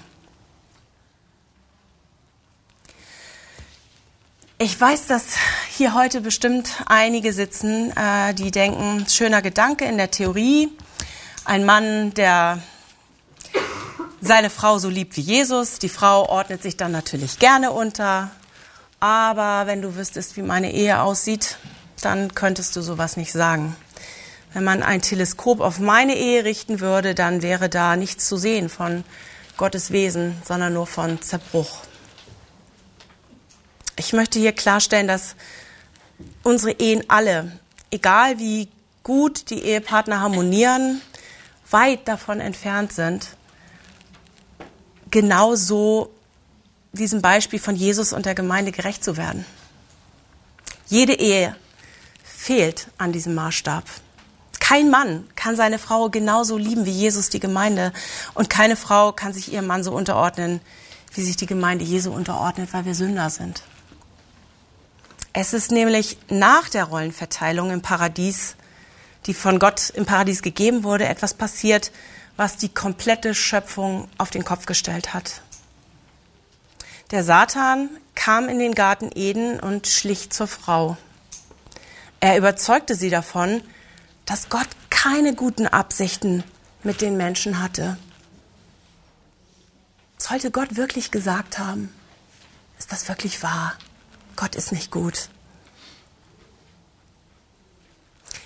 Ich weiß, dass hier heute bestimmt einige sitzen, äh, die denken, schöner Gedanke in der Theorie. Ein Mann, der seine Frau so liebt wie Jesus. Die Frau ordnet sich dann natürlich gerne unter. Aber wenn du wüsstest, wie meine Ehe aussieht, dann könntest du sowas nicht sagen. Wenn man ein Teleskop auf meine Ehe richten würde, dann wäre da nichts zu sehen von Gottes Wesen, sondern nur von Zerbruch. Ich möchte hier klarstellen, dass unsere Ehen alle, egal wie gut die Ehepartner harmonieren, weit davon entfernt sind, genauso diesem Beispiel von Jesus und der Gemeinde gerecht zu werden. Jede Ehe fehlt an diesem Maßstab. Kein Mann kann seine Frau genauso lieben wie Jesus die Gemeinde und keine Frau kann sich ihrem Mann so unterordnen, wie sich die Gemeinde Jesu unterordnet, weil wir Sünder sind. Es ist nämlich nach der Rollenverteilung im Paradies, die von Gott im Paradies gegeben wurde, etwas passiert, was die komplette Schöpfung auf den Kopf gestellt hat. Der Satan kam in den Garten Eden und schlich zur Frau. Er überzeugte sie davon, dass Gott keine guten Absichten mit den Menschen hatte. Sollte Gott wirklich gesagt haben, ist das wirklich wahr? Gott ist nicht gut.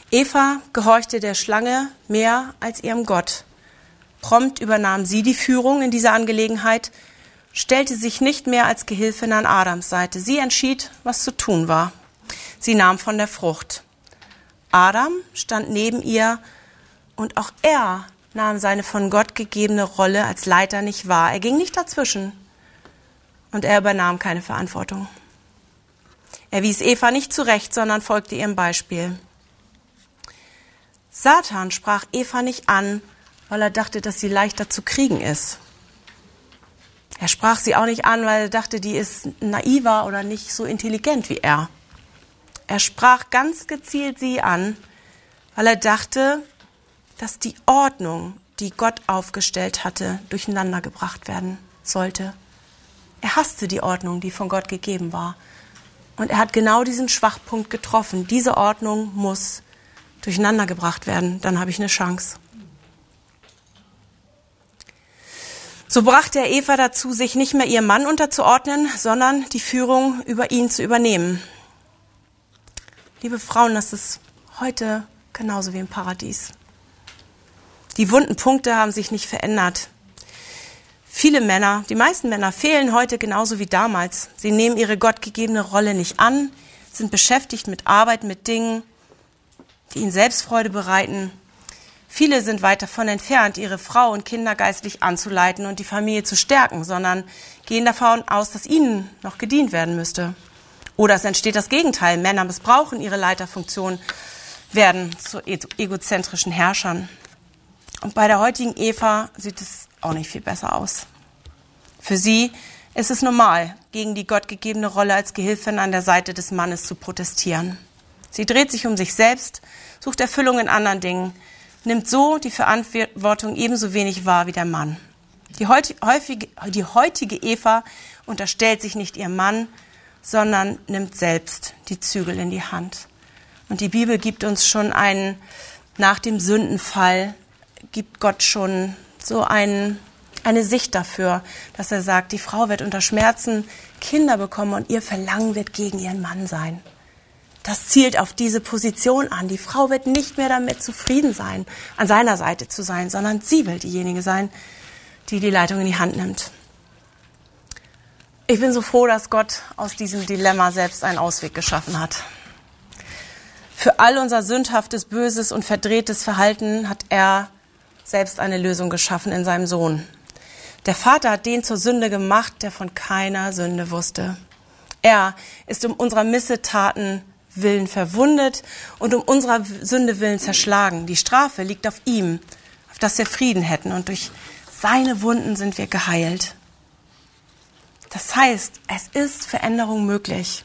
Eva gehorchte der Schlange mehr als ihrem Gott. Prompt übernahm sie die Führung in dieser Angelegenheit, stellte sich nicht mehr als Gehilfin an Adams Seite. Sie entschied, was zu tun war. Sie nahm von der Frucht. Adam stand neben ihr und auch er nahm seine von Gott gegebene Rolle als Leiter nicht wahr. Er ging nicht dazwischen und er übernahm keine Verantwortung. Er wies Eva nicht zurecht, sondern folgte ihrem Beispiel. Satan sprach Eva nicht an, weil er dachte, dass sie leichter zu kriegen ist. Er sprach sie auch nicht an, weil er dachte, die ist naiver oder nicht so intelligent wie er. Er sprach ganz gezielt sie an, weil er dachte, dass die Ordnung, die Gott aufgestellt hatte, durcheinander gebracht werden sollte. Er hasste die Ordnung, die von Gott gegeben war. Und er hat genau diesen Schwachpunkt getroffen. Diese Ordnung muss durcheinander gebracht werden. Dann habe ich eine Chance. So brachte er Eva dazu, sich nicht mehr ihrem Mann unterzuordnen, sondern die Führung über ihn zu übernehmen. Liebe Frauen, das ist heute genauso wie im Paradies. Die wunden Punkte haben sich nicht verändert. Viele Männer, die meisten Männer fehlen heute genauso wie damals. Sie nehmen ihre gottgegebene Rolle nicht an, sind beschäftigt mit Arbeit, mit Dingen, die ihnen Selbstfreude bereiten. Viele sind weit davon entfernt, ihre Frau und Kinder geistlich anzuleiten und die Familie zu stärken, sondern gehen davon aus, dass ihnen noch gedient werden müsste. Oder es entsteht das Gegenteil. Männer missbrauchen ihre Leiterfunktion, werden zu egozentrischen Herrschern. Und bei der heutigen Eva sieht es auch nicht viel besser aus. Für sie ist es normal, gegen die gottgegebene Rolle als Gehilfin an der Seite des Mannes zu protestieren. Sie dreht sich um sich selbst, sucht Erfüllung in anderen Dingen, nimmt so die Verantwortung ebenso wenig wahr wie der Mann. Die heutige, die heutige Eva unterstellt sich nicht ihrem Mann, sondern nimmt selbst die Zügel in die Hand. Und die Bibel gibt uns schon einen, nach dem Sündenfall, gibt Gott schon so einen, eine Sicht dafür, dass er sagt, die Frau wird unter Schmerzen Kinder bekommen und ihr Verlangen wird gegen ihren Mann sein. Das zielt auf diese Position an. Die Frau wird nicht mehr damit zufrieden sein, an seiner Seite zu sein, sondern sie will diejenige sein, die die Leitung in die Hand nimmt. Ich bin so froh, dass Gott aus diesem Dilemma selbst einen Ausweg geschaffen hat. Für all unser sündhaftes, böses und verdrehtes Verhalten hat er selbst eine Lösung geschaffen in seinem Sohn. Der Vater hat den zur Sünde gemacht, der von keiner Sünde wusste. Er ist um unserer Missetaten willen verwundet und um unserer Sünde willen zerschlagen. Die Strafe liegt auf ihm, auf dass wir Frieden hätten und durch seine Wunden sind wir geheilt. Das heißt, es ist Veränderung möglich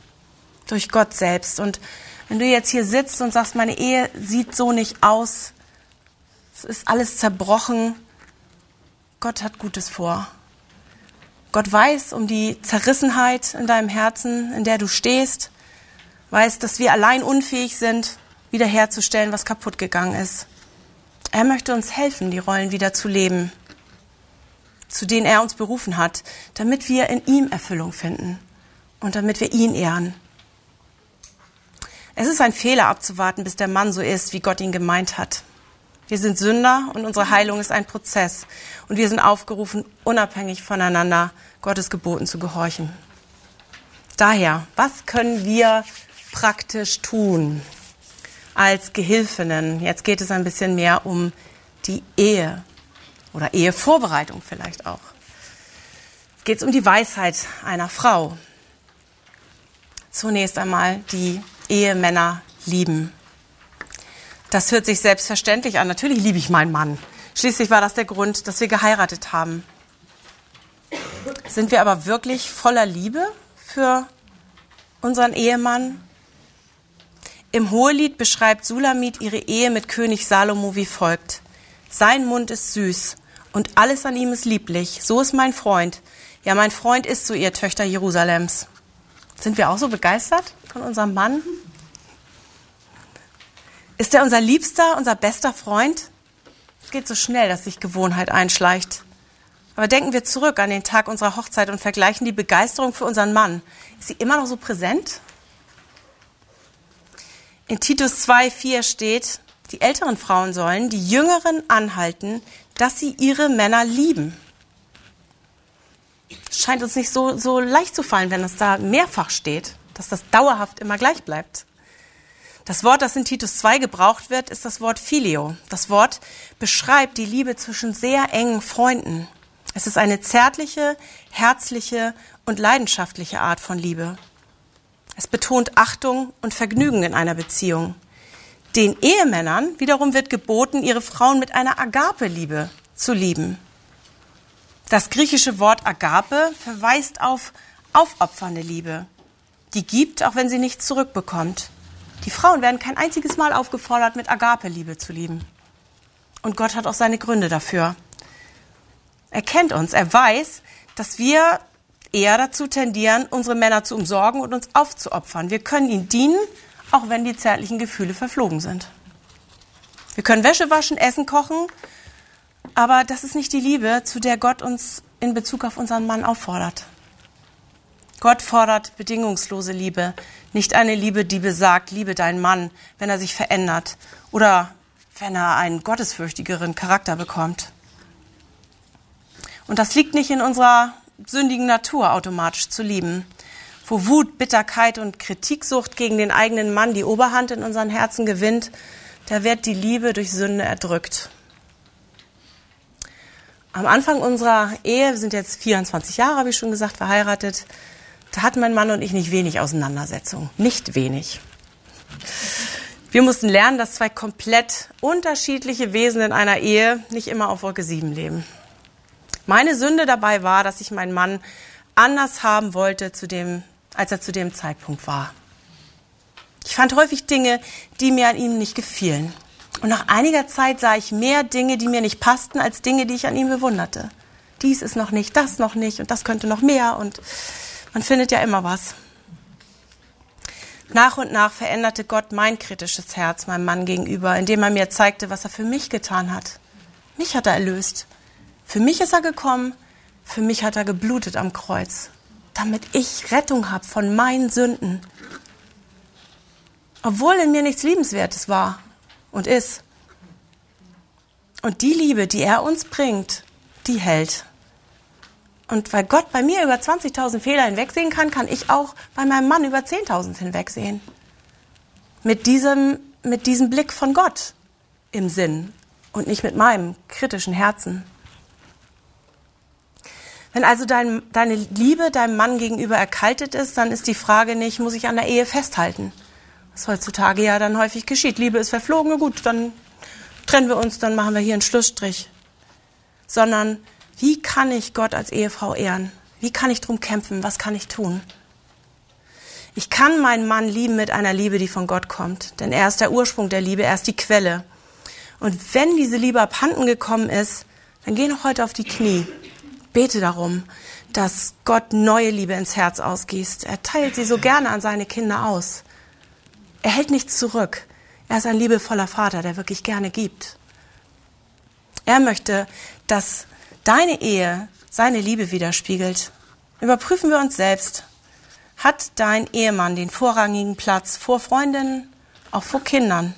durch Gott selbst. Und wenn du jetzt hier sitzt und sagst, meine Ehe sieht so nicht aus, es ist alles zerbrochen. Gott hat Gutes vor. Gott weiß um die Zerrissenheit in deinem Herzen, in der du stehst. weiß, dass wir allein unfähig sind, wiederherzustellen, was kaputt gegangen ist. Er möchte uns helfen, die Rollen wieder zu leben, zu denen er uns berufen hat, damit wir in ihm Erfüllung finden und damit wir ihn ehren. Es ist ein Fehler abzuwarten, bis der Mann so ist, wie Gott ihn gemeint hat. Wir sind Sünder und unsere Heilung ist ein Prozess. Und wir sind aufgerufen, unabhängig voneinander Gottes Geboten zu gehorchen. Daher, was können wir praktisch tun als Gehilfinnen? Jetzt geht es ein bisschen mehr um die Ehe oder Ehevorbereitung vielleicht auch. Jetzt geht es um die Weisheit einer Frau. Zunächst einmal die Ehemänner lieben. Das hört sich selbstverständlich an. Natürlich liebe ich meinen Mann. Schließlich war das der Grund, dass wir geheiratet haben. Sind wir aber wirklich voller Liebe für unseren Ehemann? Im Hohelied beschreibt Sulamit ihre Ehe mit König Salomo wie folgt. Sein Mund ist süß und alles an ihm ist lieblich. So ist mein Freund. Ja, mein Freund ist so ihr Töchter Jerusalems. Sind wir auch so begeistert von unserem Mann? Ist er unser Liebster, unser bester Freund? Es geht so schnell, dass sich Gewohnheit einschleicht. Aber denken wir zurück an den Tag unserer Hochzeit und vergleichen die Begeisterung für unseren Mann. Ist sie immer noch so präsent? In Titus 2,4 steht, die älteren Frauen sollen die Jüngeren anhalten, dass sie ihre Männer lieben scheint uns nicht so, so leicht zu fallen, wenn es da mehrfach steht, dass das dauerhaft immer gleich bleibt. Das Wort, das in Titus 2 gebraucht wird, ist das Wort Filio. Das Wort beschreibt die Liebe zwischen sehr engen Freunden. Es ist eine zärtliche, herzliche und leidenschaftliche Art von Liebe. Es betont Achtung und Vergnügen in einer Beziehung. Den Ehemännern wiederum wird geboten, ihre Frauen mit einer Agape-Liebe zu lieben. Das griechische Wort Agape verweist auf aufopfernde Liebe. Die gibt, auch wenn sie nichts zurückbekommt. Die Frauen werden kein einziges Mal aufgefordert, mit Agape-Liebe zu lieben. Und Gott hat auch seine Gründe dafür. Er kennt uns. Er weiß, dass wir eher dazu tendieren, unsere Männer zu umsorgen und uns aufzuopfern. Wir können ihnen dienen, auch wenn die zärtlichen Gefühle verflogen sind. Wir können Wäsche waschen, Essen kochen aber das ist nicht die Liebe, zu der Gott uns in Bezug auf unseren Mann auffordert. Gott fordert bedingungslose Liebe, nicht eine Liebe, die besagt, liebe deinen Mann, wenn er sich verändert oder wenn er einen gottesfürchtigeren Charakter bekommt. Und das liegt nicht in unserer sündigen Natur, automatisch zu lieben. Wo Wut, Bitterkeit und Kritiksucht gegen den eigenen Mann die Oberhand in unseren Herzen gewinnt, da wird die Liebe durch Sünde erdrückt. Am Anfang unserer Ehe, wir sind jetzt 24 Jahre, habe ich schon gesagt, verheiratet, da hatten mein Mann und ich nicht wenig Auseinandersetzung. Nicht wenig. Wir mussten lernen, dass zwei komplett unterschiedliche Wesen in einer Ehe nicht immer auf Wolke 7 leben. Meine Sünde dabei war, dass ich meinen Mann anders haben wollte, zu dem, als er zu dem Zeitpunkt war. Ich fand häufig Dinge, die mir an ihm nicht gefielen. Und nach einiger Zeit sah ich mehr Dinge, die mir nicht passten, als Dinge, die ich an ihm bewunderte. Dies ist noch nicht, das noch nicht und das könnte noch mehr und man findet ja immer was. Nach und nach veränderte Gott mein kritisches Herz meinem Mann gegenüber, indem er mir zeigte, was er für mich getan hat. Mich hat er erlöst. Für mich ist er gekommen, für mich hat er geblutet am Kreuz, damit ich Rettung habe von meinen Sünden. Obwohl in mir nichts Liebenswertes war, und ist. Und die Liebe, die er uns bringt, die hält. Und weil Gott bei mir über 20.000 Fehler hinwegsehen kann, kann ich auch bei meinem Mann über 10.000 hinwegsehen. Mit diesem, mit diesem Blick von Gott im Sinn und nicht mit meinem kritischen Herzen. Wenn also dein, deine Liebe deinem Mann gegenüber erkaltet ist, dann ist die Frage nicht, muss ich an der Ehe festhalten? was heutzutage ja dann häufig geschieht. Liebe ist verflogen, gut, dann trennen wir uns, dann machen wir hier einen Schlussstrich. Sondern wie kann ich Gott als Ehefrau ehren? Wie kann ich drum kämpfen? Was kann ich tun? Ich kann meinen Mann lieben mit einer Liebe, die von Gott kommt. Denn er ist der Ursprung der Liebe, er ist die Quelle. Und wenn diese Liebe abhanden gekommen ist, dann geh noch heute auf die Knie. Bete darum, dass Gott neue Liebe ins Herz ausgießt. Er teilt sie so gerne an seine Kinder aus. Er hält nichts zurück. Er ist ein liebevoller Vater, der wirklich gerne gibt. Er möchte, dass deine Ehe seine Liebe widerspiegelt. Überprüfen wir uns selbst. Hat dein Ehemann den vorrangigen Platz vor Freundinnen, auch vor Kindern?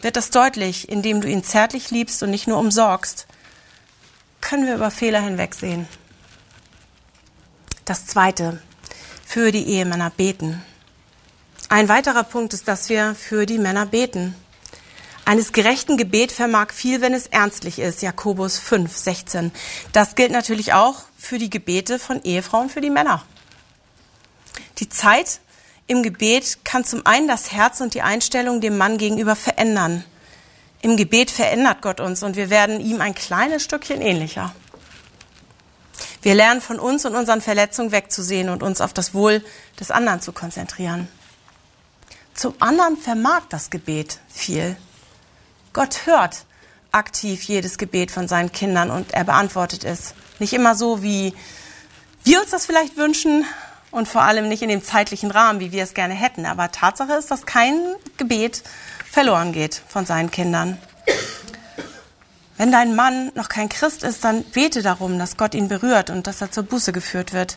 Wird das deutlich, indem du ihn zärtlich liebst und nicht nur umsorgst? Können wir über Fehler hinwegsehen? Das Zweite, für die Ehemänner beten. Ein weiterer Punkt ist, dass wir für die Männer beten. Eines gerechten Gebet vermag viel, wenn es ernstlich ist. Jakobus 5, 16. Das gilt natürlich auch für die Gebete von Ehefrauen für die Männer. Die Zeit im Gebet kann zum einen das Herz und die Einstellung dem Mann gegenüber verändern. Im Gebet verändert Gott uns und wir werden ihm ein kleines Stückchen ähnlicher. Wir lernen von uns und unseren Verletzungen wegzusehen und uns auf das Wohl des anderen zu konzentrieren. Zum anderen vermag das Gebet viel. Gott hört aktiv jedes Gebet von seinen Kindern und er beantwortet es. Nicht immer so, wie wir uns das vielleicht wünschen und vor allem nicht in dem zeitlichen Rahmen, wie wir es gerne hätten. Aber Tatsache ist, dass kein Gebet verloren geht von seinen Kindern. Wenn dein Mann noch kein Christ ist, dann bete darum, dass Gott ihn berührt und dass er zur Buße geführt wird.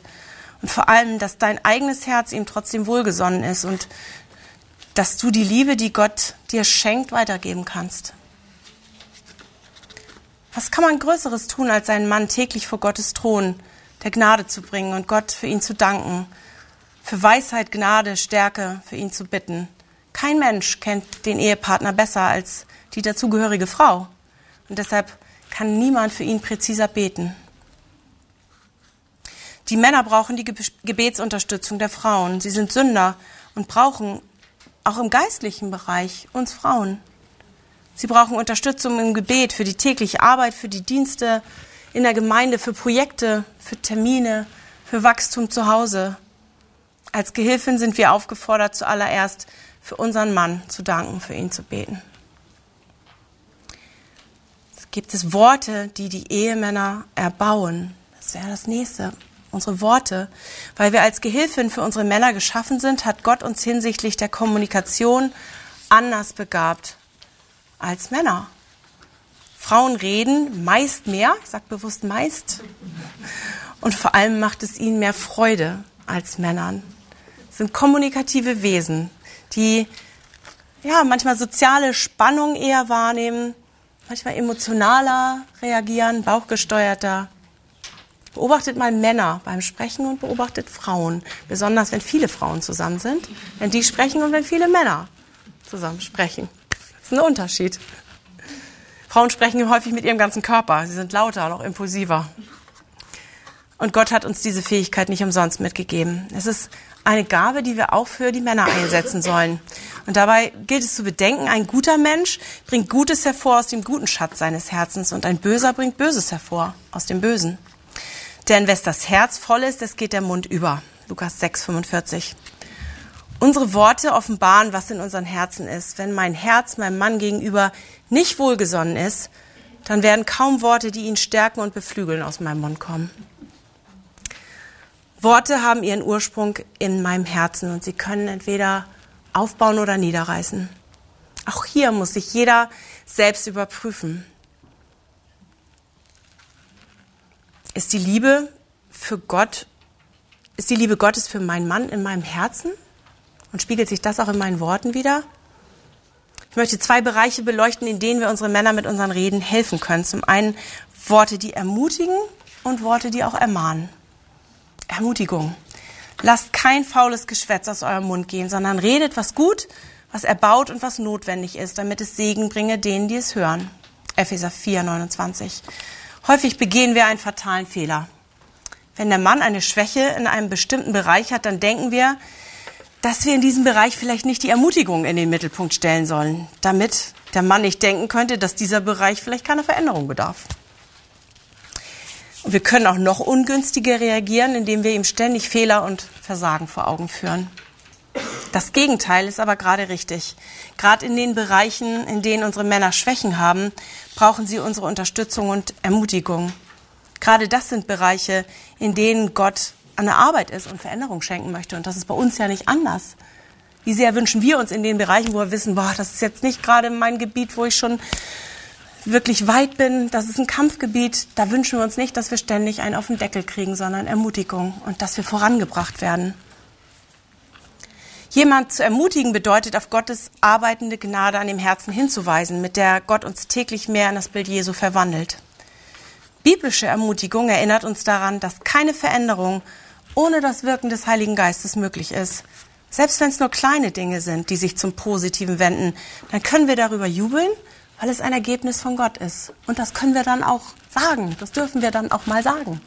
Und vor allem, dass dein eigenes Herz ihm trotzdem wohlgesonnen ist und dass du die Liebe, die Gott dir schenkt, weitergeben kannst. Was kann man Größeres tun, als seinen Mann täglich vor Gottes Thron der Gnade zu bringen und Gott für ihn zu danken, für Weisheit, Gnade, Stärke für ihn zu bitten? Kein Mensch kennt den Ehepartner besser als die dazugehörige Frau. Und deshalb kann niemand für ihn präziser beten. Die Männer brauchen die Gebetsunterstützung der Frauen. Sie sind Sünder und brauchen auch im geistlichen Bereich uns Frauen. Sie brauchen Unterstützung im Gebet für die tägliche Arbeit, für die Dienste in der Gemeinde, für Projekte, für Termine, für Wachstum zu Hause. Als Gehilfin sind wir aufgefordert, zuallererst für unseren Mann zu danken, für ihn zu beten gibt es Worte, die die Ehemänner erbauen. Das wäre das nächste. Unsere Worte. Weil wir als Gehilfin für unsere Männer geschaffen sind, hat Gott uns hinsichtlich der Kommunikation anders begabt als Männer. Frauen reden meist mehr, ich sage bewusst meist, und vor allem macht es ihnen mehr Freude als Männern. Es sind kommunikative Wesen, die ja manchmal soziale Spannung eher wahrnehmen, manchmal emotionaler reagieren, bauchgesteuerter. Beobachtet mal Männer beim Sprechen und beobachtet Frauen, besonders wenn viele Frauen zusammen sind, wenn die sprechen und wenn viele Männer zusammen sprechen. Das ist ein Unterschied. Frauen sprechen häufig mit ihrem ganzen Körper. Sie sind lauter, noch impulsiver. Und Gott hat uns diese Fähigkeit nicht umsonst mitgegeben. Es ist eine Gabe, die wir auch für die Männer einsetzen sollen. Und dabei gilt es zu bedenken, ein guter Mensch bringt Gutes hervor aus dem guten Schatz seines Herzens und ein Böser bringt Böses hervor aus dem Bösen. Denn wes das Herz voll ist, es geht der Mund über. Lukas 6, 45. Unsere Worte offenbaren, was in unseren Herzen ist. Wenn mein Herz meinem Mann gegenüber nicht wohlgesonnen ist, dann werden kaum Worte, die ihn stärken und beflügeln, aus meinem Mund kommen. Worte haben ihren Ursprung in meinem Herzen und sie können entweder aufbauen oder niederreißen. Auch hier muss sich jeder selbst überprüfen. Ist die Liebe für Gott, ist die Liebe Gottes für meinen Mann in meinem Herzen? Und spiegelt sich das auch in meinen Worten wieder? Ich möchte zwei Bereiche beleuchten, in denen wir unsere Männer mit unseren Reden helfen können. Zum einen Worte, die ermutigen und Worte, die auch ermahnen. Ermutigung. Lasst kein faules Geschwätz aus eurem Mund gehen, sondern redet, was gut, was erbaut und was notwendig ist, damit es Segen bringe denen, die es hören. Epheser 4, 29. Häufig begehen wir einen fatalen Fehler. Wenn der Mann eine Schwäche in einem bestimmten Bereich hat, dann denken wir, dass wir in diesem Bereich vielleicht nicht die Ermutigung in den Mittelpunkt stellen sollen, damit der Mann nicht denken könnte, dass dieser Bereich vielleicht keine Veränderung bedarf. Und wir können auch noch ungünstiger reagieren, indem wir ihm ständig Fehler und Versagen vor Augen führen. Das Gegenteil ist aber gerade richtig. Gerade in den Bereichen, in denen unsere Männer Schwächen haben, brauchen sie unsere Unterstützung und Ermutigung. Gerade das sind Bereiche, in denen Gott an der Arbeit ist und Veränderung schenken möchte. Und das ist bei uns ja nicht anders. Wie sehr wünschen wir uns in den Bereichen, wo wir wissen, boah, das ist jetzt nicht gerade mein Gebiet, wo ich schon wirklich weit bin, das ist ein Kampfgebiet, da wünschen wir uns nicht, dass wir ständig einen auf den Deckel kriegen, sondern Ermutigung und dass wir vorangebracht werden. Jemand zu ermutigen bedeutet, auf Gottes arbeitende Gnade an dem Herzen hinzuweisen, mit der Gott uns täglich mehr in das Bild Jesu verwandelt. Biblische Ermutigung erinnert uns daran, dass keine Veränderung ohne das Wirken des Heiligen Geistes möglich ist. Selbst wenn es nur kleine Dinge sind, die sich zum Positiven wenden, dann können wir darüber jubeln, weil es ein Ergebnis von Gott ist. Und das können wir dann auch sagen. Das dürfen wir dann auch mal sagen.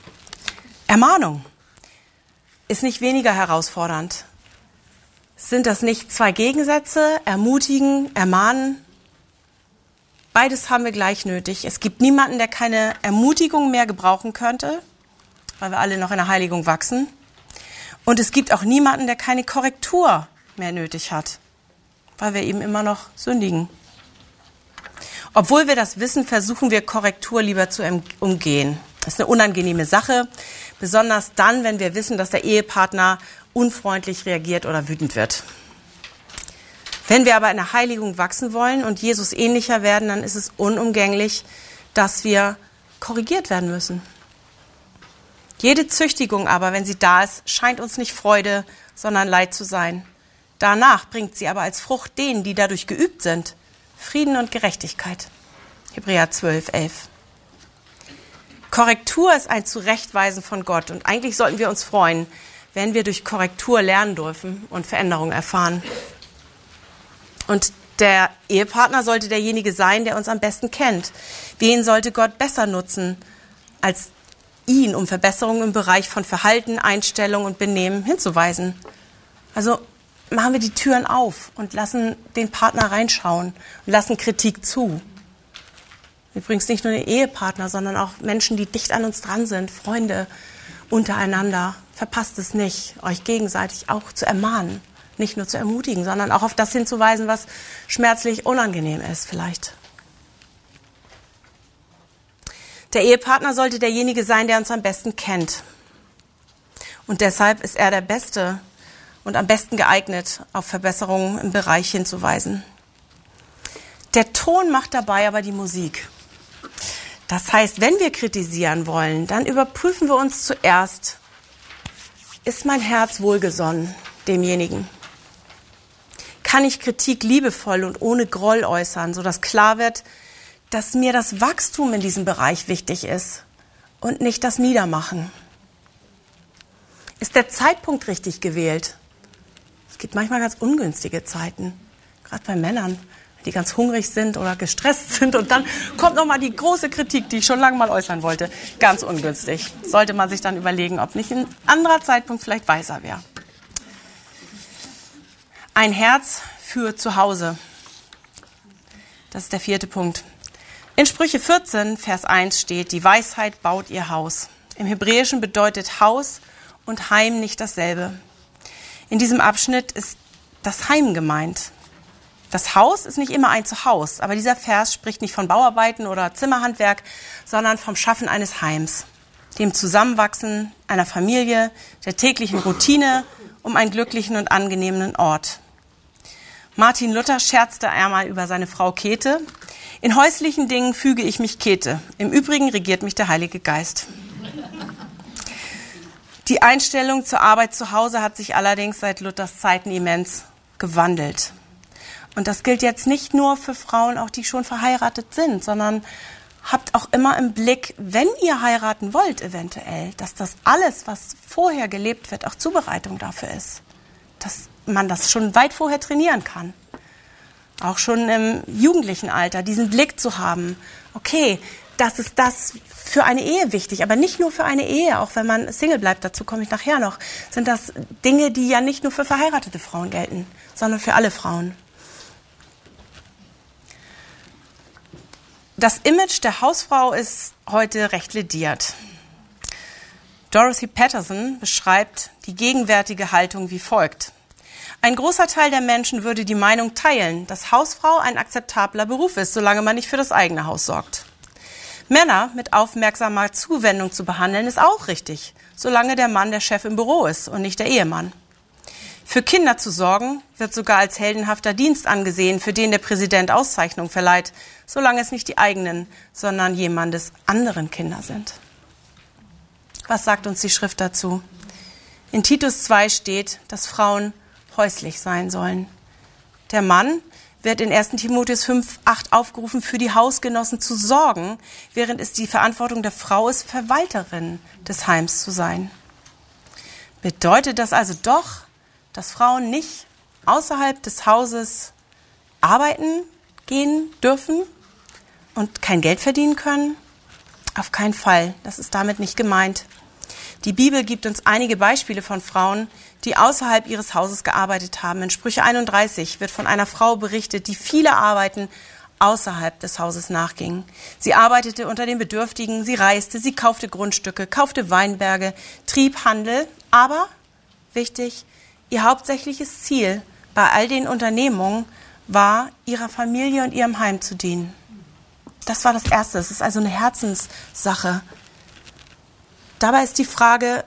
Ermahnung ist nicht weniger herausfordernd. Sind das nicht zwei Gegensätze? Ermutigen, ermahnen? Beides haben wir gleich nötig. Es gibt niemanden, der keine Ermutigung mehr gebrauchen könnte, weil wir alle noch in der Heiligung wachsen. Und es gibt auch niemanden, der keine Korrektur mehr nötig hat, weil wir eben immer noch sündigen. Obwohl wir das wissen, versuchen wir Korrektur lieber zu umgehen. Das ist eine unangenehme Sache, besonders dann, wenn wir wissen, dass der Ehepartner unfreundlich reagiert oder wütend wird. Wenn wir aber in der Heiligung wachsen wollen und Jesus ähnlicher werden, dann ist es unumgänglich, dass wir korrigiert werden müssen. Jede Züchtigung aber, wenn sie da ist, scheint uns nicht Freude, sondern Leid zu sein. Danach bringt sie aber als Frucht denen, die dadurch geübt sind, Frieden und Gerechtigkeit. Hebräer 12, 11. Korrektur ist ein Zurechtweisen von Gott und eigentlich sollten wir uns freuen, wenn wir durch Korrektur lernen dürfen und Veränderungen erfahren. Und der Ehepartner sollte derjenige sein, der uns am besten kennt. Wen sollte Gott besser nutzen als ihn, um Verbesserungen im Bereich von Verhalten, Einstellung und Benehmen hinzuweisen? Also machen wir die Türen auf und lassen den Partner reinschauen und lassen Kritik zu. Übrigens nicht nur den Ehepartner, sondern auch Menschen, die dicht an uns dran sind, Freunde untereinander verpasst es nicht, euch gegenseitig auch zu ermahnen. Nicht nur zu ermutigen, sondern auch auf das hinzuweisen, was schmerzlich unangenehm ist vielleicht. Der Ehepartner sollte derjenige sein, der uns am besten kennt. Und deshalb ist er der Beste und am besten geeignet, auf Verbesserungen im Bereich hinzuweisen. Der Ton macht dabei aber die Musik. Das heißt, wenn wir kritisieren wollen, dann überprüfen wir uns zuerst, ist mein Herz wohlgesonnen demjenigen? Kann ich Kritik liebevoll und ohne Groll äußern, sodass klar wird, dass mir das Wachstum in diesem Bereich wichtig ist und nicht das Niedermachen? Ist der Zeitpunkt richtig gewählt? Es gibt manchmal ganz ungünstige Zeiten, gerade bei Männern die ganz hungrig sind oder gestresst sind. Und dann kommt nochmal die große Kritik, die ich schon lange mal äußern wollte. Ganz ungünstig. Sollte man sich dann überlegen, ob nicht ein anderer Zeitpunkt vielleicht weiser wäre. Ein Herz für zu Hause. Das ist der vierte Punkt. In Sprüche 14, Vers 1 steht, die Weisheit baut ihr Haus. Im Hebräischen bedeutet Haus und Heim nicht dasselbe. In diesem Abschnitt ist das Heim gemeint. Das Haus ist nicht immer ein Zuhause, aber dieser Vers spricht nicht von Bauarbeiten oder Zimmerhandwerk, sondern vom Schaffen eines Heims, dem Zusammenwachsen einer Familie, der täglichen Routine um einen glücklichen und angenehmen Ort. Martin Luther scherzte einmal über seine Frau Käthe. In häuslichen Dingen füge ich mich Käthe. Im Übrigen regiert mich der Heilige Geist. Die Einstellung zur Arbeit zu Hause hat sich allerdings seit Luthers Zeiten immens gewandelt. Und das gilt jetzt nicht nur für Frauen, auch die schon verheiratet sind, sondern habt auch immer im Blick, wenn ihr heiraten wollt, eventuell, dass das alles, was vorher gelebt wird, auch Zubereitung dafür ist. Dass man das schon weit vorher trainieren kann. Auch schon im jugendlichen Alter, diesen Blick zu haben. Okay, das ist das für eine Ehe wichtig, aber nicht nur für eine Ehe, auch wenn man Single bleibt, dazu komme ich nachher noch, sind das Dinge, die ja nicht nur für verheiratete Frauen gelten, sondern für alle Frauen. Das Image der Hausfrau ist heute recht lediert. Dorothy Patterson beschreibt die gegenwärtige Haltung wie folgt. Ein großer Teil der Menschen würde die Meinung teilen, dass Hausfrau ein akzeptabler Beruf ist, solange man nicht für das eigene Haus sorgt. Männer mit aufmerksamer Zuwendung zu behandeln, ist auch richtig, solange der Mann der Chef im Büro ist und nicht der Ehemann. Für Kinder zu sorgen wird sogar als heldenhafter Dienst angesehen, für den der Präsident Auszeichnung verleiht, solange es nicht die eigenen, sondern jemandes anderen Kinder sind. Was sagt uns die Schrift dazu? In Titus 2 steht, dass Frauen häuslich sein sollen. Der Mann wird in 1 Timotheus 5, 8 aufgerufen, für die Hausgenossen zu sorgen, während es die Verantwortung der Frau ist, Verwalterin des Heims zu sein. Bedeutet das also doch, dass Frauen nicht außerhalb des Hauses arbeiten gehen dürfen und kein Geld verdienen können? Auf keinen Fall. Das ist damit nicht gemeint. Die Bibel gibt uns einige Beispiele von Frauen, die außerhalb ihres Hauses gearbeitet haben. In Sprüche 31 wird von einer Frau berichtet, die viele Arbeiten außerhalb des Hauses nachging. Sie arbeitete unter den Bedürftigen, sie reiste, sie kaufte Grundstücke, kaufte Weinberge, trieb Handel, aber, wichtig, ihr hauptsächliches Ziel bei all den Unternehmungen war, ihrer Familie und ihrem Heim zu dienen. Das war das Erste. Es ist also eine Herzenssache. Dabei ist die Frage,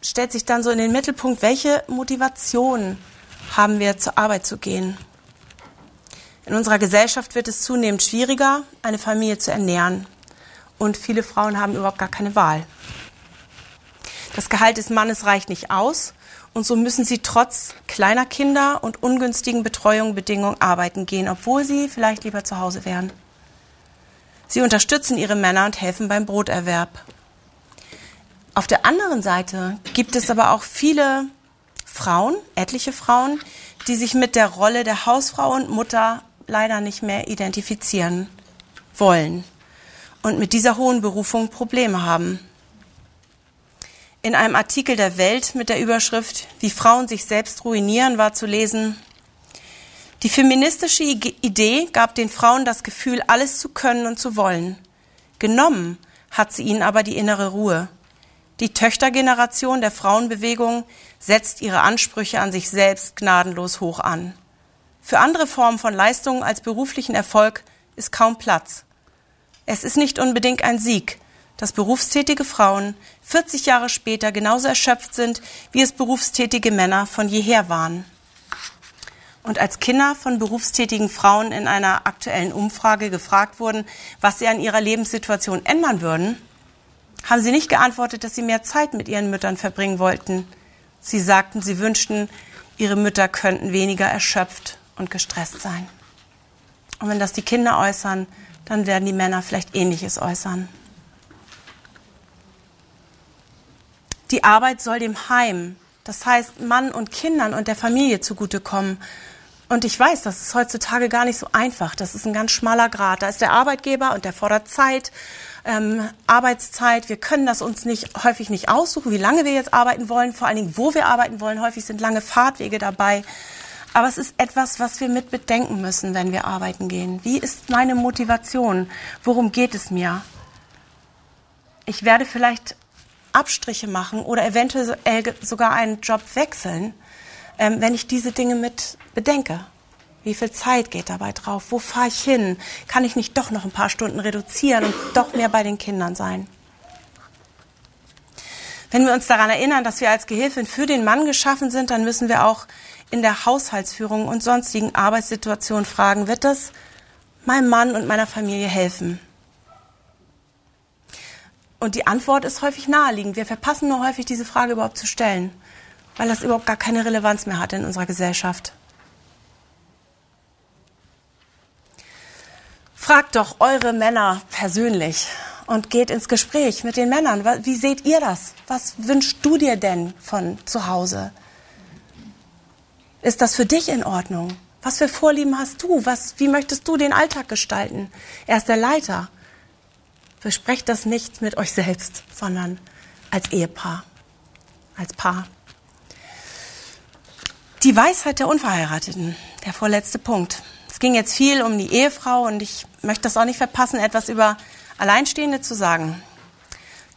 stellt sich dann so in den Mittelpunkt, welche Motivation haben wir zur Arbeit zu gehen? In unserer Gesellschaft wird es zunehmend schwieriger, eine Familie zu ernähren. Und viele Frauen haben überhaupt gar keine Wahl. Das Gehalt des Mannes reicht nicht aus und so müssen sie trotz kleiner Kinder und ungünstigen Betreuungsbedingungen arbeiten gehen, obwohl sie vielleicht lieber zu Hause wären. Sie unterstützen ihre Männer und helfen beim Broterwerb. Auf der anderen Seite gibt es aber auch viele Frauen, etliche Frauen, die sich mit der Rolle der Hausfrau und Mutter leider nicht mehr identifizieren wollen und mit dieser hohen Berufung Probleme haben. In einem Artikel der Welt mit der Überschrift Wie Frauen sich selbst ruinieren war zu lesen, die feministische Idee gab den Frauen das Gefühl, alles zu können und zu wollen. Genommen hat sie ihnen aber die innere Ruhe. Die Töchtergeneration der Frauenbewegung setzt ihre Ansprüche an sich selbst gnadenlos hoch an. Für andere Formen von Leistungen als beruflichen Erfolg ist kaum Platz. Es ist nicht unbedingt ein Sieg, dass berufstätige Frauen 40 Jahre später genauso erschöpft sind, wie es berufstätige Männer von jeher waren. Und als Kinder von berufstätigen Frauen in einer aktuellen Umfrage gefragt wurden, was sie an ihrer Lebenssituation ändern würden, haben sie nicht geantwortet, dass sie mehr Zeit mit ihren Müttern verbringen wollten. Sie sagten, sie wünschten, ihre Mütter könnten weniger erschöpft und gestresst sein. Und wenn das die Kinder äußern, dann werden die Männer vielleicht Ähnliches äußern. Die Arbeit soll dem Heim, das heißt Mann und Kindern und der Familie zugutekommen. Und ich weiß, das ist heutzutage gar nicht so einfach. Das ist ein ganz schmaler Grad. Da ist der Arbeitgeber und der fordert Zeit ähm, Arbeitszeit. Wir können das uns nicht häufig nicht aussuchen, wie lange wir jetzt arbeiten wollen, vor allen Dingen, wo wir arbeiten wollen. Häufig sind lange Fahrtwege dabei. Aber es ist etwas, was wir mit bedenken müssen, wenn wir arbeiten gehen. Wie ist meine Motivation? Worum geht es mir? Ich werde vielleicht Abstriche machen oder eventuell sogar einen Job wechseln, ähm, wenn ich diese Dinge mit bedenke. Wie viel Zeit geht dabei drauf? Wo fahre ich hin? Kann ich nicht doch noch ein paar Stunden reduzieren und doch mehr bei den Kindern sein? Wenn wir uns daran erinnern, dass wir als Gehilfin für den Mann geschaffen sind, dann müssen wir auch in der Haushaltsführung und sonstigen Arbeitssituationen fragen, wird das meinem Mann und meiner Familie helfen? Und die Antwort ist häufig naheliegend. Wir verpassen nur häufig, diese Frage überhaupt zu stellen, weil das überhaupt gar keine Relevanz mehr hat in unserer Gesellschaft. Fragt doch eure Männer persönlich und geht ins Gespräch mit den Männern. Wie seht ihr das? Was wünschst du dir denn von zu Hause? Ist das für dich in Ordnung? Was für Vorlieben hast du? Was, wie möchtest du den Alltag gestalten? Er ist der Leiter. Besprecht das nicht mit euch selbst, sondern als Ehepaar, als Paar. Die Weisheit der Unverheirateten, der vorletzte Punkt. Es ging jetzt viel um die Ehefrau und ich möchte das auch nicht verpassen, etwas über Alleinstehende zu sagen.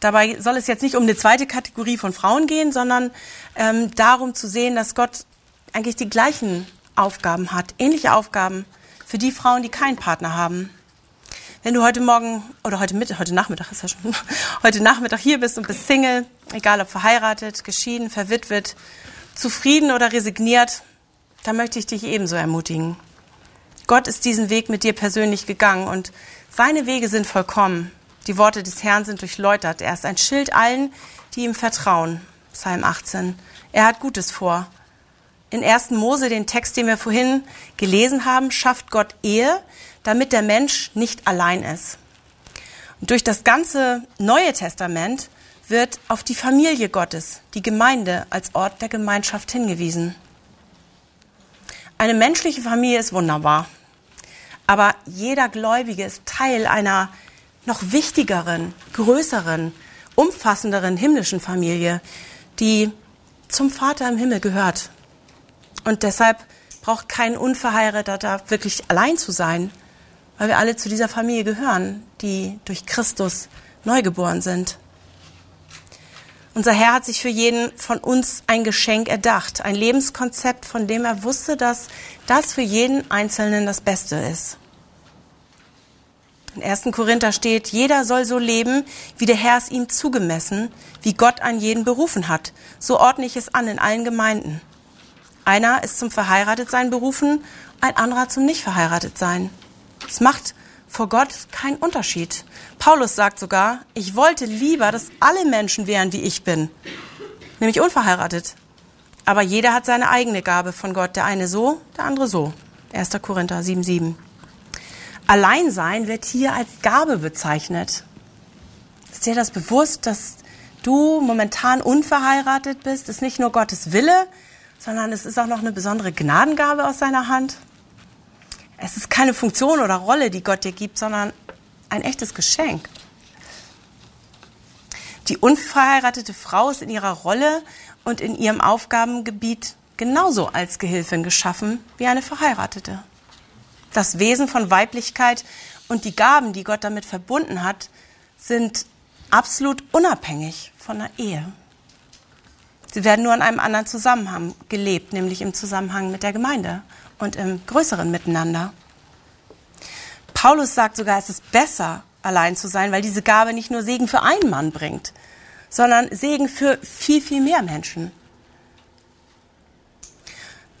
Dabei soll es jetzt nicht um eine zweite Kategorie von Frauen gehen, sondern ähm, darum zu sehen, dass Gott eigentlich die gleichen Aufgaben hat, ähnliche Aufgaben für die Frauen, die keinen Partner haben. Wenn du heute Morgen oder heute Mittag, heute Nachmittag ist ja schon, heute Nachmittag hier bist und bist Single, egal ob verheiratet, geschieden, verwitwet, zufrieden oder resigniert, da möchte ich dich ebenso ermutigen. Gott ist diesen Weg mit dir persönlich gegangen und seine Wege sind vollkommen. Die Worte des Herrn sind durchläutert. Er ist ein Schild allen, die ihm vertrauen. Psalm 18. Er hat Gutes vor. In 1. Mose, den Text, den wir vorhin gelesen haben, schafft Gott Ehe, damit der Mensch nicht allein ist. Und durch das ganze Neue Testament wird auf die Familie Gottes, die Gemeinde, als Ort der Gemeinschaft hingewiesen. Eine menschliche Familie ist wunderbar, aber jeder Gläubige ist Teil einer noch wichtigeren, größeren, umfassenderen himmlischen Familie, die zum Vater im Himmel gehört. Und deshalb braucht kein Unverheirateter wirklich allein zu sein, weil wir alle zu dieser Familie gehören, die durch Christus neugeboren sind. Unser Herr hat sich für jeden von uns ein Geschenk erdacht, ein Lebenskonzept, von dem er wusste, dass das für jeden Einzelnen das Beste ist. In 1. Korinther steht, jeder soll so leben, wie der Herr es ihm zugemessen, wie Gott an jeden berufen hat. So ordne ich es an in allen Gemeinden. Einer ist zum Verheiratetsein berufen, ein anderer zum Nicht-Verheiratetsein. Es macht vor Gott keinen Unterschied. Paulus sagt sogar, ich wollte lieber, dass alle Menschen wären, wie ich bin, nämlich unverheiratet. Aber jeder hat seine eigene Gabe von Gott, der eine so, der andere so. 1. Korinther 7,7. Alleinsein wird hier als Gabe bezeichnet. Ist dir das bewusst, dass du momentan unverheiratet bist? Ist nicht nur Gottes Wille, sondern es ist auch noch eine besondere Gnadengabe aus seiner Hand. Es ist keine Funktion oder Rolle, die Gott dir gibt, sondern ein echtes Geschenk. Die unverheiratete Frau ist in ihrer Rolle und in ihrem Aufgabengebiet genauso als Gehilfin geschaffen wie eine Verheiratete das Wesen von Weiblichkeit und die Gaben, die Gott damit verbunden hat, sind absolut unabhängig von der Ehe. Sie werden nur in einem anderen Zusammenhang gelebt, nämlich im Zusammenhang mit der Gemeinde und im größeren Miteinander. Paulus sagt sogar, es ist besser, allein zu sein, weil diese Gabe nicht nur Segen für einen Mann bringt, sondern Segen für viel, viel mehr Menschen.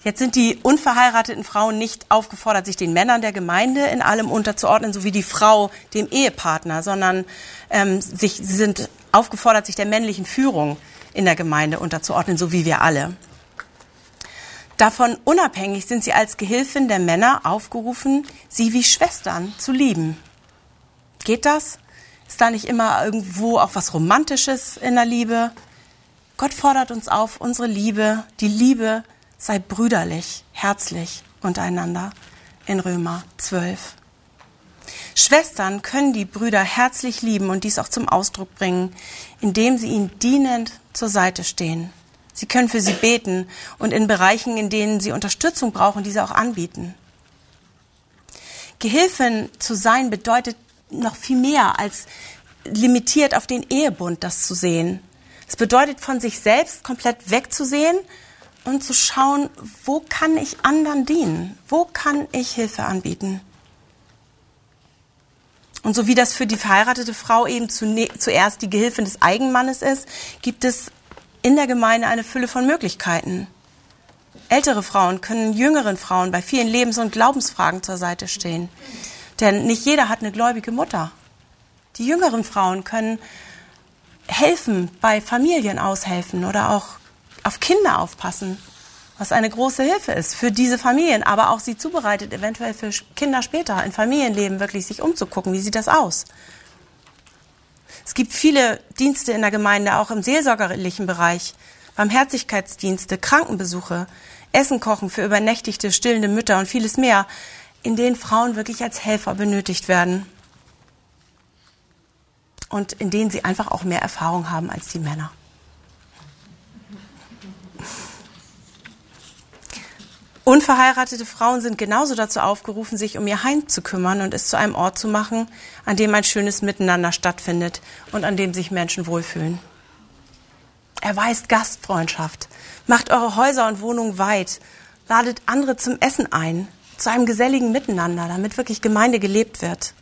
Jetzt sind die unverheirateten Frauen nicht aufgefordert, sich den Männern der Gemeinde in allem unterzuordnen, so wie die Frau dem Ehepartner, sondern ähm, sich, sie sind aufgefordert, sich der männlichen Führung in der Gemeinde unterzuordnen, so wie wir alle. Davon unabhängig sind sie als Gehilfin der Männer aufgerufen, sie wie Schwestern zu lieben. Geht das? Ist da nicht immer irgendwo auch was Romantisches in der Liebe? Gott fordert uns auf, unsere Liebe, die Liebe Seid brüderlich, herzlich untereinander in Römer 12. Schwestern können die Brüder herzlich lieben und dies auch zum Ausdruck bringen, indem sie ihnen dienend zur Seite stehen. Sie können für sie beten und in Bereichen, in denen sie Unterstützung brauchen, diese auch anbieten. Gehilfin zu sein bedeutet noch viel mehr als limitiert auf den Ehebund das zu sehen. Es bedeutet von sich selbst komplett wegzusehen und zu schauen, wo kann ich anderen dienen? Wo kann ich Hilfe anbieten? Und so wie das für die verheiratete Frau eben zuerst die Gehilfin des Eigenmannes ist, gibt es in der Gemeinde eine Fülle von Möglichkeiten. Ältere Frauen können jüngeren Frauen bei vielen Lebens- und Glaubensfragen zur Seite stehen. Denn nicht jeder hat eine gläubige Mutter. Die jüngeren Frauen können helfen, bei Familien aushelfen oder auch auf Kinder aufpassen, was eine große Hilfe ist für diese Familien, aber auch sie zubereitet, eventuell für Kinder später in Familienleben wirklich sich umzugucken, wie sieht das aus. Es gibt viele Dienste in der Gemeinde, auch im seelsorgerlichen Bereich, Barmherzigkeitsdienste, Krankenbesuche, Essen kochen für übernächtigte, stillende Mütter und vieles mehr, in denen Frauen wirklich als Helfer benötigt werden und in denen sie einfach auch mehr Erfahrung haben als die Männer. Unverheiratete Frauen sind genauso dazu aufgerufen, sich um ihr Heim zu kümmern und es zu einem Ort zu machen, an dem ein schönes Miteinander stattfindet und an dem sich Menschen wohlfühlen. Erweist Gastfreundschaft, macht eure Häuser und Wohnungen weit, ladet andere zum Essen ein, zu einem geselligen Miteinander, damit wirklich Gemeinde gelebt wird.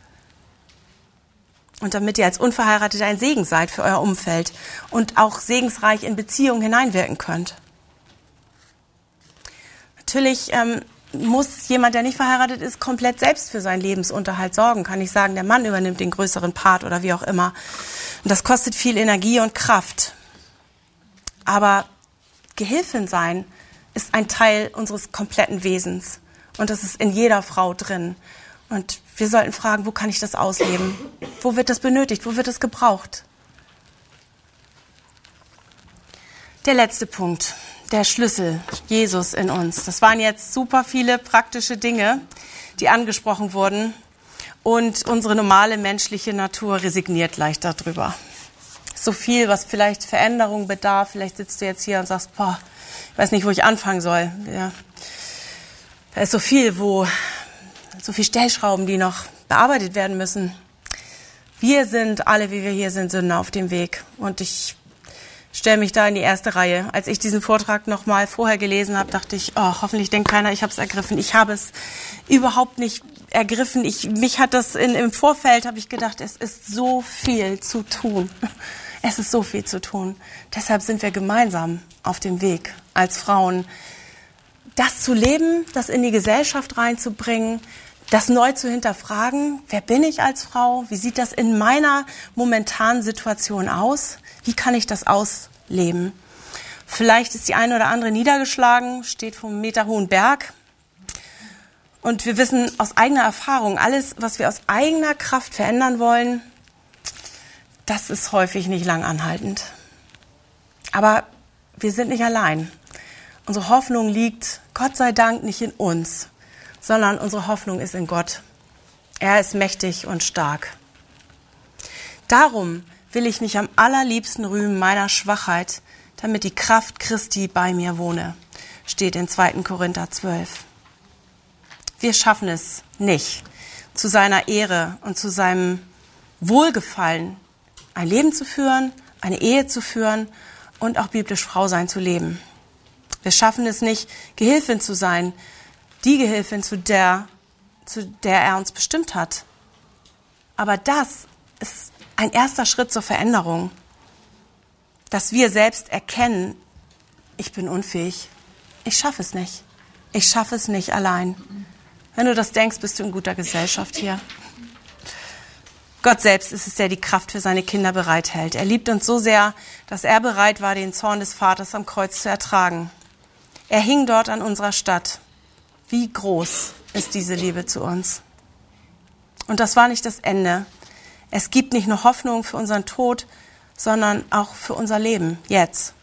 Und damit ihr als Unverheiratete ein Segen seid für euer Umfeld und auch segensreich in Beziehungen hineinwirken könnt. Natürlich ähm, muss jemand, der nicht verheiratet ist, komplett selbst für seinen Lebensunterhalt sorgen. Kann ich sagen, der Mann übernimmt den größeren Part oder wie auch immer. Und das kostet viel Energie und Kraft. Aber Gehilfin sein ist ein Teil unseres kompletten Wesens. Und das ist in jeder Frau drin. Und wir sollten fragen, wo kann ich das ausleben? Wo wird das benötigt? Wo wird es gebraucht? Der letzte Punkt, der Schlüssel, Jesus in uns. Das waren jetzt super viele praktische Dinge, die angesprochen wurden. Und unsere normale menschliche Natur resigniert leicht darüber. So viel, was vielleicht Veränderung bedarf. Vielleicht sitzt du jetzt hier und sagst, boah, ich weiß nicht, wo ich anfangen soll. Ja. Da ist so viel, wo, so viel Stellschrauben, die noch bearbeitet werden müssen. Wir sind, alle wie wir hier sind, Sünder auf dem Weg. Und ich stelle mich da in die erste Reihe. Als ich diesen Vortrag noch mal vorher gelesen habe, dachte ich, oh, hoffentlich denkt keiner, ich habe es ergriffen. Ich habe es überhaupt nicht ergriffen. Ich, mich hat das in, im Vorfeld, habe ich gedacht, es ist so viel zu tun. Es ist so viel zu tun. Deshalb sind wir gemeinsam auf dem Weg als Frauen, das zu leben, das in die Gesellschaft reinzubringen, das neu zu hinterfragen. Wer bin ich als Frau? Wie sieht das in meiner momentanen Situation aus? Wie kann ich das ausleben? Vielleicht ist die eine oder andere niedergeschlagen, steht vom meterhohen Berg. Und wir wissen aus eigener Erfahrung, alles, was wir aus eigener Kraft verändern wollen, das ist häufig nicht lang anhaltend. Aber wir sind nicht allein. Unsere Hoffnung liegt, Gott sei Dank, nicht in uns, sondern unsere Hoffnung ist in Gott. Er ist mächtig und stark. Darum will ich mich am allerliebsten rühmen meiner Schwachheit, damit die Kraft Christi bei mir wohne, steht in 2. Korinther 12. Wir schaffen es nicht, zu seiner Ehre und zu seinem Wohlgefallen ein Leben zu führen, eine Ehe zu führen und auch biblisch Frau sein zu leben. Wir schaffen es nicht, Gehilfin zu sein, die Gehilfin, zu der, zu der er uns bestimmt hat. Aber das ist ein erster Schritt zur Veränderung, dass wir selbst erkennen, ich bin unfähig, ich schaffe es nicht, ich schaffe es nicht allein. Wenn du das denkst, bist du in guter Gesellschaft hier. Gott selbst ist es, der die Kraft für seine Kinder bereithält. Er liebt uns so sehr, dass er bereit war, den Zorn des Vaters am Kreuz zu ertragen. Er hing dort an unserer Stadt. Wie groß ist diese Liebe zu uns? Und das war nicht das Ende. Es gibt nicht nur Hoffnung für unseren Tod, sondern auch für unser Leben jetzt.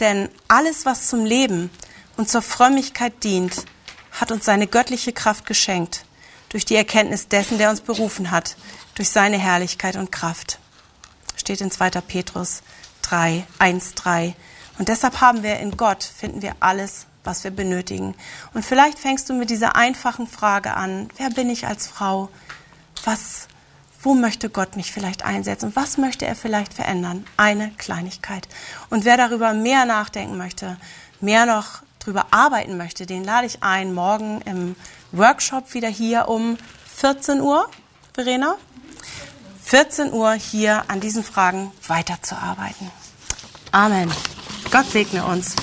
Denn alles, was zum Leben und zur Frömmigkeit dient, hat uns seine göttliche Kraft geschenkt, durch die Erkenntnis dessen, der uns berufen hat, durch seine Herrlichkeit und Kraft. Steht in 2. Petrus 3, 1, 3. Und deshalb haben wir in Gott, finden wir alles, was wir benötigen. Und vielleicht fängst du mit dieser einfachen Frage an, wer bin ich als Frau? Was wo möchte Gott mich vielleicht einsetzen was möchte er vielleicht verändern? Eine Kleinigkeit. Und wer darüber mehr nachdenken möchte, mehr noch darüber arbeiten möchte, den lade ich ein, morgen im Workshop wieder hier um 14 Uhr, Verena. 14 Uhr hier an diesen Fragen weiterzuarbeiten. Amen. Gott segne uns.